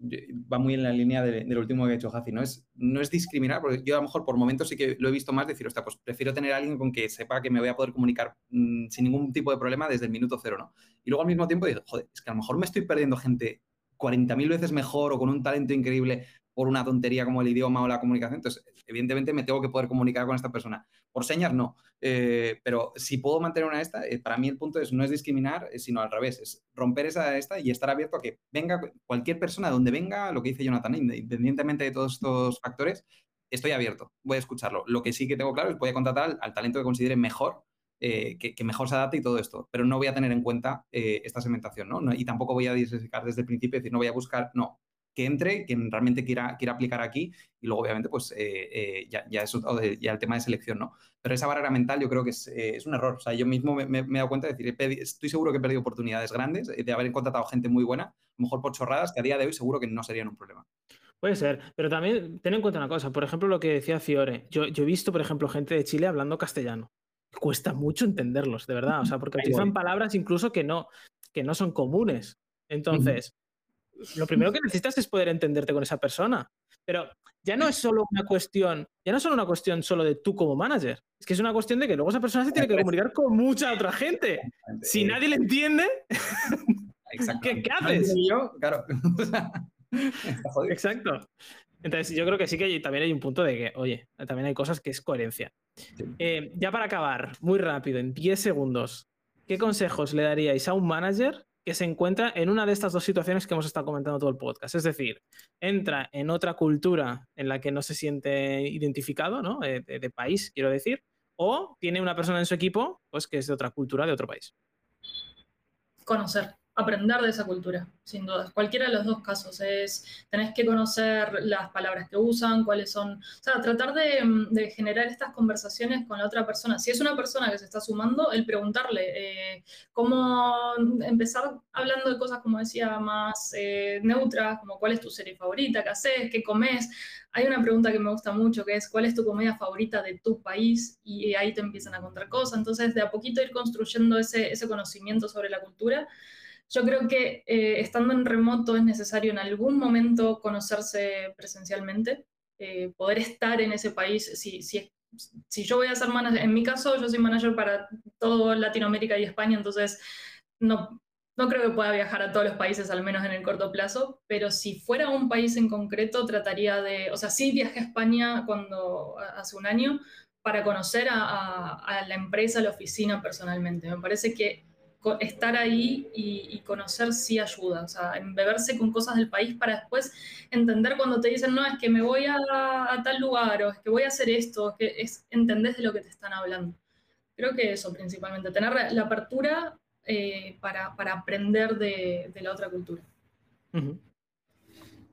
va muy en la línea de, del último que ha hecho Jaci, ¿no? Es, no es discriminar, porque yo a lo mejor por momentos sí que lo he visto más decir, hostia, pues prefiero tener a alguien con que sepa que me voy a poder comunicar mm, sin ningún tipo de problema desde el minuto cero, ¿no? Y luego al mismo tiempo digo, joder, es que a lo mejor me estoy perdiendo gente 40.000 veces mejor o con un talento increíble por una tontería como el idioma o la comunicación. Entonces, evidentemente me tengo que poder comunicar con esta persona. Por señas no, eh, pero si puedo mantener una esta, eh, para mí el punto es no es discriminar, eh, sino al revés, es romper esa esta y estar abierto a que venga cualquier persona donde venga, lo que dice Jonathan, independientemente de todos estos factores, estoy abierto, voy a escucharlo. Lo que sí que tengo claro es voy a contratar al, talento que considere mejor que, mejor se adapte y todo esto, pero no voy a tener en cuenta esta segmentación, ¿no? Y tampoco voy a diversificar desde el principio, es decir, no voy a buscar, no, que entre, quien realmente quiera, quiera aplicar aquí y luego obviamente pues eh, eh, ya, ya, eso, el tema de selección, ¿no? Pero esa barrera mental yo creo que es, eh, es un error. O sea, yo mismo me, he dado cuenta de decir, estoy seguro que he perdido oportunidades grandes de haber contratado gente muy buena, a lo mejor por chorradas, que a día de hoy seguro que no serían un problema. Puede ser, pero también ten en cuenta una cosa, por ejemplo, lo que decía Fiore. Yo he visto, por ejemplo, gente de Chile hablando castellano. Cuesta mucho entenderlos, de verdad. O sea, porque utilizan palabras incluso que no, que no son comunes. Entonces, lo primero que necesitas es poder entenderte con esa persona. Pero ya no es solo una cuestión, ya no es solo una cuestión solo de tú como manager, es que es una cuestión de que luego esa persona se tiene que comunicar con mucha otra gente. Si nadie le entiende, ¿qué, ¿qué, haces? Yo, claro. Exacto. Entonces, yo creo que sí que también hay un punto de que, oye, también hay cosas que es coherencia. Eh, ya para acabar, muy rápido, en 10 segundos, ¿qué consejos le daríais a un manager que se encuentra en una de estas dos situaciones que hemos estado comentando todo el podcast. Es decir, entra en otra cultura en la que no se siente identificado, ¿no? de, de país, quiero decir, o tiene una persona en su equipo pues, que es de otra cultura, de otro país. Conocer aprender de esa cultura, sin duda. Cualquiera de los dos casos es, tenés que conocer las palabras que usan, cuáles son, o sea, tratar de, generar estas conversaciones con la otra persona. Si es una persona que se está sumando, el preguntarle eh, cómo empezar hablando de cosas, como decía, más eh, neutras, como cuál es tu serie favorita, qué haces, qué comes. Hay una pregunta que me gusta mucho, que es cuál es tu comida favorita de tu país, y ahí te empiezan a contar cosas. Entonces, de a poquito ir construyendo ese conocimiento sobre la cultura yo creo que eh, estando en remoto es necesario en algún momento conocerse presencialmente, eh, poder estar en ese país. Si, si, si yo voy a ser manager, en mi caso yo soy manager para todo Latinoamérica y España, entonces no, no creo que pueda viajar a todos los países, al menos en el corto plazo, pero si fuera un país en concreto, trataría de, o sea, sí viajé a España cuando, hace un año, para conocer a, a, a la empresa, a la oficina personalmente. Me parece que estar ahí y, conocer sí ayuda, o sea, embeberse con cosas del país para después entender cuando te dicen, no, es que me voy a, tal lugar o es que voy a hacer esto, es que es, entendés de lo que te están hablando. Creo que eso principalmente, tener la apertura eh, para, para, aprender de, de, la otra cultura.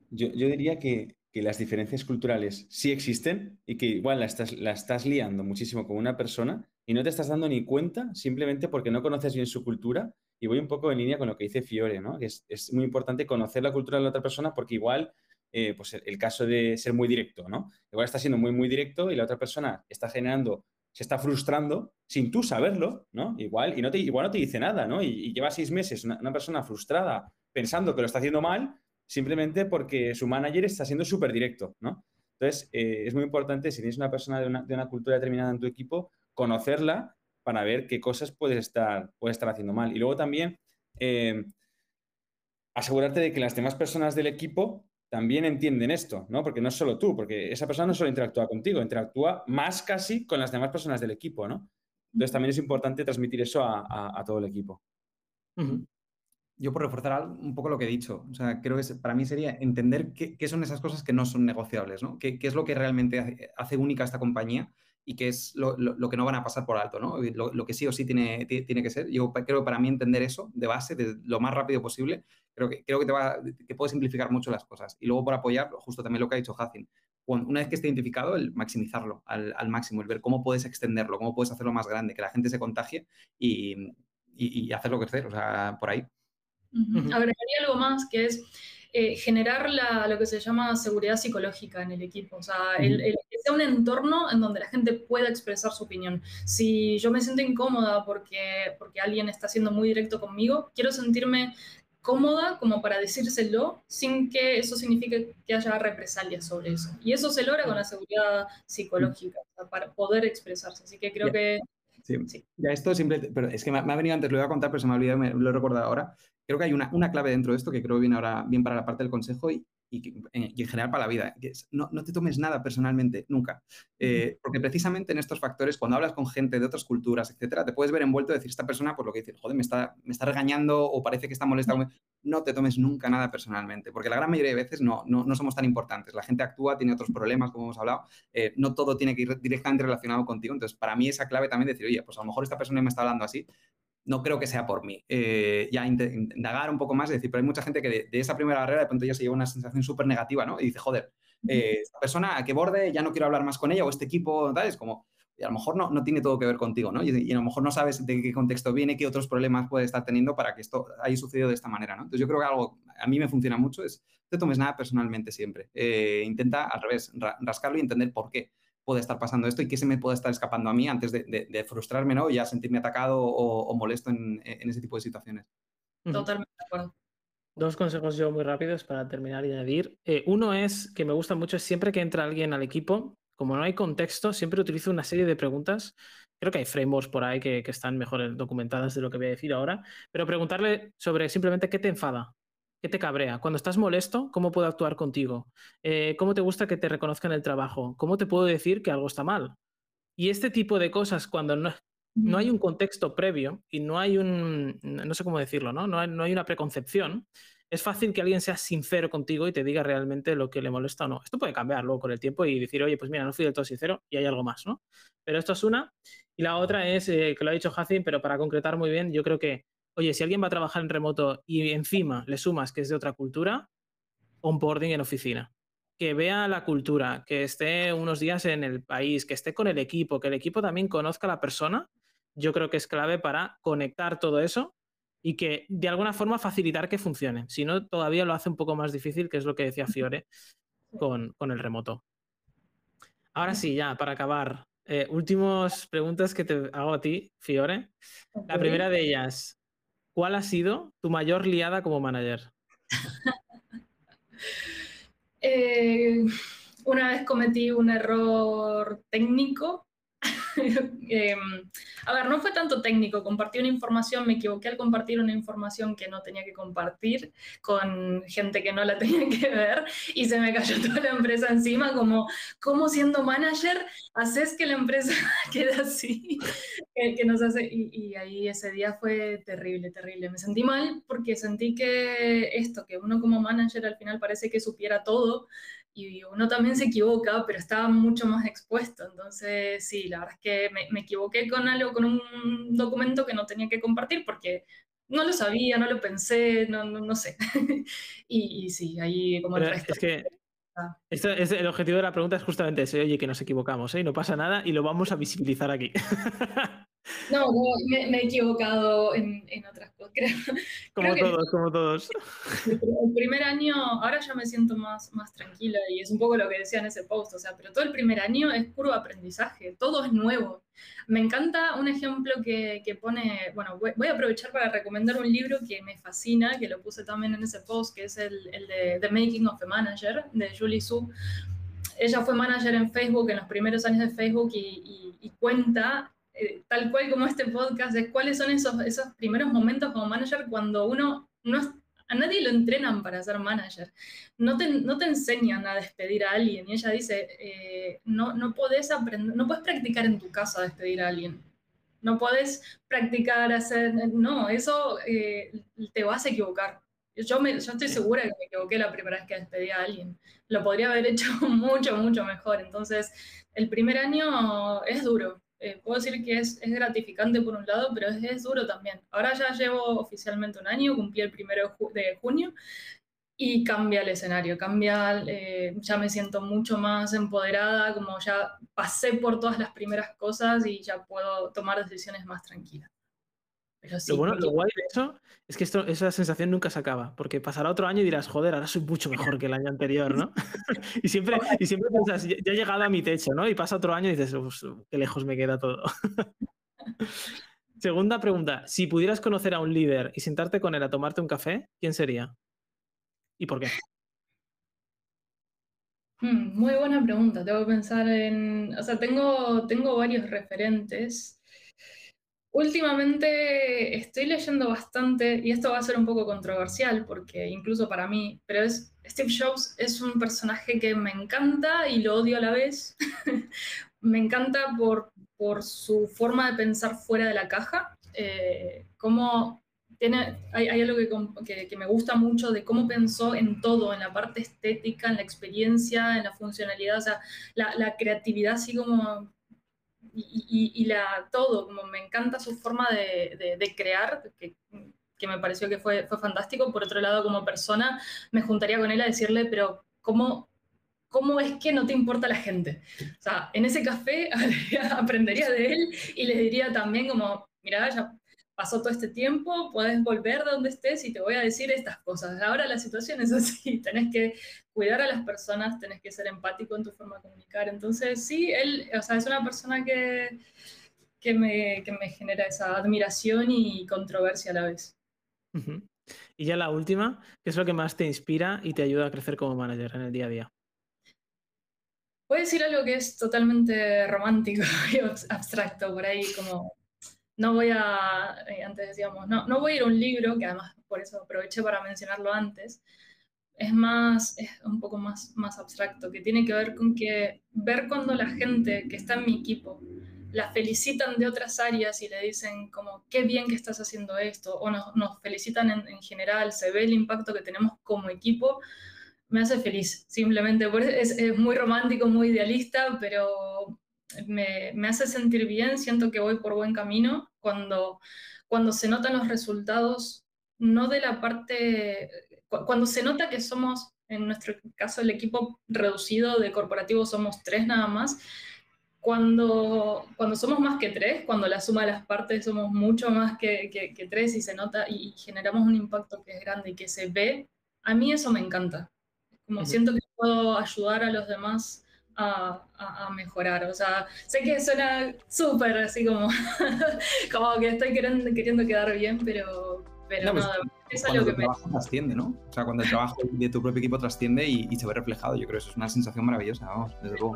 yo, yo, diría que, que, las diferencias culturales sí existen y que igual la estás, la estás liando muchísimo con una persona y no te estás dando ni cuenta simplemente porque no conoces bien su cultura. Y voy un poco en línea con lo que dice Fiore, ¿no? Es, es muy importante conocer la cultura de la otra persona porque igual, eh, pues el, caso de ser muy directo, ¿no? Igual está siendo muy, muy directo y la otra persona está generando, se está frustrando sin tú saberlo, ¿no? Igual, y no te, igual no te dice nada, ¿no? Y, lleva seis meses una, persona frustrada pensando que lo está haciendo mal simplemente porque su manager está siendo súper directo, ¿no? Entonces, eh, es muy importante, si tienes una persona de una, de una cultura determinada en tu equipo, conocerla para ver qué cosas puedes estar, puedes estar haciendo mal. Y luego también eh, asegurarte de que las demás personas del equipo también entienden esto, ¿no? Porque no es solo tú, porque esa persona no solo interactúa contigo, interactúa más casi con las demás personas del equipo, ¿no? Entonces también es importante transmitir eso a, todo el equipo. Yo por reforzar un poco lo que he dicho, o sea, creo que para mí sería entender qué, son esas cosas que no son negociables, ¿no? ¿Qué, qué es lo que realmente hace, única esta compañía y que es lo, que no van a pasar por alto, ¿no? Lo, que sí o sí tiene, tiene que ser. Yo creo que para mí entender eso de base, de lo más rápido posible, creo que, creo que, te va, que puede simplificar mucho las cosas. Y luego por apoyar, justo también lo que ha dicho Hacin, una vez que esté identificado, el maximizarlo al, al, máximo, el ver cómo puedes extenderlo, cómo puedes hacerlo más grande, que la gente se contagie y, y, y hacerlo crecer, o sea, por ahí. Agregaría algo más, que es eh, generar la, lo que se llama seguridad psicológica en el equipo. O sea, el, que sea un entorno en donde la gente pueda expresar su opinión. Si yo me siento incómoda porque, porque alguien está siendo muy directo conmigo, quiero sentirme cómoda como para decírselo sin que eso signifique que haya represalias sobre eso. Y eso se logra con la seguridad psicológica, para poder expresarse. Así que creo que... Ya esto siempre, pero es que me, ha venido antes, lo iba a contar, pero se me ha olvidado, me, lo he recordado ahora. Creo que hay una, una, clave dentro de esto que creo que viene ahora bien para la parte del consejo y, y, en general para la vida, que no, no te tomes nada personalmente, nunca. Eh, porque precisamente en estos factores, cuando hablas con gente de otras culturas, etcétera, te puedes ver envuelto y decir, esta persona, por lo que dice, joder, me está, me está regañando o parece que está molesta. No te tomes nunca nada personalmente, porque la gran mayoría de veces no, no, no somos tan importantes. La gente actúa, tiene otros problemas, como hemos hablado, eh, no todo tiene que ir directamente relacionado contigo. Entonces, para mí esa clave también decir, oye, pues a lo mejor esta persona me está hablando así, no creo que sea por mí. Eh, ya indagar un poco más, es decir, pero hay mucha gente que de, esa primera barrera de pronto ya se lleva una sensación súper negativa, ¿no? Y dice, joder, eh, esta persona a qué borde, ya no quiero hablar más con ella, o este equipo, tal, es como, a lo mejor no, no tiene todo que ver contigo, ¿no? Y, a lo mejor no sabes de qué contexto viene, qué otros problemas puede estar teniendo para que esto haya sucedido de esta manera, ¿no? Entonces yo creo que algo a mí me funciona mucho es, no te tomes nada personalmente siempre. Eh, intenta al revés, rascarlo y entender por qué puede estar pasando esto y qué se me puede estar escapando a mí antes de, frustrarme ¿no? y ya sentirme atacado o, molesto en, ese tipo de situaciones. Totalmente de acuerdo. Dos consejos yo muy rápidos para terminar y añadir. Eh, uno es que me gusta mucho, siempre que entra alguien al equipo, como no hay contexto, siempre utilizo una serie de preguntas. Creo que hay frameworks por ahí que, que están mejor documentadas de lo que voy a decir ahora, pero preguntarle sobre simplemente qué te enfada, ¿Qué te cabrea? Cuando estás molesto, ¿cómo puedo actuar contigo? Eh, ¿Cómo te gusta que te reconozcan el trabajo? ¿Cómo te puedo decir que algo está mal? Y este tipo de cosas, cuando no, no hay un contexto previo y no hay un, no sé cómo decirlo, ¿no? No hay, no hay, una preconcepción, es fácil que alguien sea sincero contigo y te diga realmente lo que le molesta o no. Esto puede cambiar luego con el tiempo y decir, oye, pues mira, no fui del todo sincero y hay algo más, ¿no? Pero esto es una. Y la otra es, eh, que lo ha dicho Hacin, pero para concretar muy bien, yo creo que oye, si alguien va a trabajar en remoto y encima le sumas que es de otra cultura, onboarding en oficina. Que vea la cultura, que esté unos días en el país, que esté con el equipo, que el equipo también conozca a la persona, yo creo que es clave para conectar todo eso y que de alguna forma facilitar que funcione. Si no, todavía lo hace un poco más difícil, que es lo que decía Fiore con, el remoto. Ahora sí, ya, para acabar. Eh, últimas preguntas que te hago a ti, Fiore. La primera de ellas, ¿Cuál ha sido tu mayor liada como manager? Eh, una vez cometí un error técnico Em, a ver, no fue tanto técnico, compartí una información, me equivoqué al compartir una información que no tenía que compartir con gente que no la tenía que ver y se me cayó toda la empresa encima como, ¿cómo siendo manager haces que la empresa quede así? que, nos hace, y, y ahí ese día fue terrible, terrible. Me sentí mal porque sentí que esto, que uno como manager al final parece que supiera todo, y uno también se equivoca, pero estaba mucho más expuesto. Entonces, sí, la verdad es que me, equivoqué con algo, con un documento que no tenía que compartir porque no lo sabía, no lo pensé, no, no, sé. y, sí, ahí como el resto. Es que ah. es el objetivo de la pregunta es justamente ese, oye, que nos equivocamos, ¿eh? no pasa nada y lo vamos a visibilizar aquí. No, me, he equivocado en, otras cosas, creo. Como todos, como todos. El primer año, ahora ya me siento más, más tranquila y es un poco lo que decía en ese post, o sea, pero todo el primer año es puro aprendizaje, todo es nuevo. Me encanta un ejemplo que, que pone, bueno, voy, a aprovechar para recomendar un libro que me fascina, que lo puse también en ese post, que es el, el de The Making of a Manager, de Julie Su. Ella fue manager en Facebook en los primeros años de Facebook y, y cuenta eh, tal cual como este podcast, es cuáles son esos, esos primeros momentos como manager cuando uno no a nadie lo entrenan para ser manager. No te, no te enseñan a despedir a alguien. Y ella dice, eh, no, no, podés aprender, no puedes practicar en tu casa a despedir a alguien. No puedes practicar hacer... No, eso eh, te vas a equivocar. Yo, me, yo estoy segura que me equivoqué la primera vez que despedí a alguien. Lo podría haber hecho mucho, mucho mejor. Entonces, el primer año es duro. Eh, puedo decir que es, es, gratificante por un lado, pero es, es, duro también. Ahora ya llevo oficialmente un año, cumplí el primero de junio y cambia el escenario, cambia, eh, ya me siento mucho más empoderada, como ya pasé por todas las primeras cosas y ya puedo tomar decisiones más tranquilas lo bueno, lo guay de eso es que esto, esa sensación nunca se acaba, porque pasará otro año y dirás, joder, ahora soy mucho mejor que el año anterior, ¿no? y siempre, y siempre piensas, ya he llegado a mi techo, ¿no? Y pasa otro año y dices, qué lejos me queda todo. Segunda pregunta, si pudieras conocer a un líder y sentarte con él a tomarte un café, ¿quién sería? ¿Y por qué? Hmm, muy buena pregunta, tengo que pensar en, o sea, tengo, tengo varios referentes. Últimamente estoy leyendo bastante, y esto va a ser un poco controversial, porque incluso para mí, pero es, Steve Jobs es un personaje que me encanta y lo odio a la vez. me encanta por, su forma de pensar fuera de la caja, eh, cómo tiene, hay, hay algo que, que, me gusta mucho de cómo pensó en todo, en la parte estética, en la experiencia, en la funcionalidad, o sea, la, la creatividad así como y, la, todo, como me encanta su forma de, de, crear, que, que, me pareció que fue, fue fantástico. Por otro lado, como persona, me juntaría con él a decirle, pero ¿cómo, ¿cómo es que no te importa la gente? O sea, en ese café aprendería de él y le diría también como, mira, ya pasó todo este tiempo, puedes volver de donde estés y te voy a decir estas cosas. Ahora la situación es así, tenés que cuidar a las personas, tenés que ser empático en tu forma de comunicar. Entonces, sí, él, o sea, es una persona que, que, me, que me genera esa admiración y controversia a la vez. Y ya la última, ¿qué es lo que más te inspira y te ayuda a crecer como manager en el día a día? Voy a decir algo que es totalmente romántico y abstracto por ahí, como no voy a, eh, antes decíamos, no, no voy a ir a un libro, que además por eso aproveché para mencionarlo antes, es más, es un poco más, más abstracto, que tiene que ver con que ver cuando la gente que está en mi equipo la felicitan de otras áreas y le dicen como, qué bien que estás haciendo esto, o nos, felicitan en, en, general, se ve el impacto que tenemos como equipo, me hace feliz, simplemente. Es, es muy romántico, muy idealista, pero me, me, hace sentir bien, siento que voy por buen camino cuando, cuando se notan los resultados, no de la parte, cuando se nota que somos, en nuestro caso, el equipo reducido de corporativo somos tres nada más, cuando, cuando somos más que tres, cuando la suma de las partes somos mucho más que, que, tres y se nota y generamos un impacto que es grande y que se ve, a mí eso me encanta. Como siento que puedo ayudar a los demás a, mejorar. O sea, sé que suena súper así como, como que estoy queriendo, queriendo quedar bien, pero, pero no, pues, es algo que me... trasciende, ¿no? O sea, cuando el trabajo de tu propio equipo trasciende y, se ve reflejado, yo creo que eso es una sensación maravillosa, vamos, desde luego.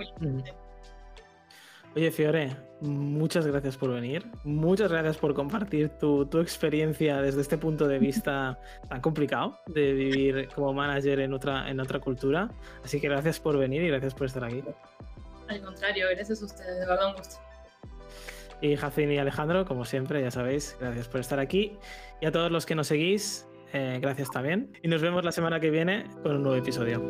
Oye, Fiore, muchas gracias por venir. Muchas gracias por compartir tu, tu, experiencia desde este punto de vista tan complicado de vivir como manager en otra, en otra cultura. Así que gracias por venir y gracias por estar aquí. Al contrario, gracias a ustedes, de verdad un gusto. Y Jacín y Alejandro, como siempre, ya sabéis, gracias por estar aquí. Y a todos los que nos seguís, eh, gracias también. Y nos vemos la semana que viene con un nuevo episodio.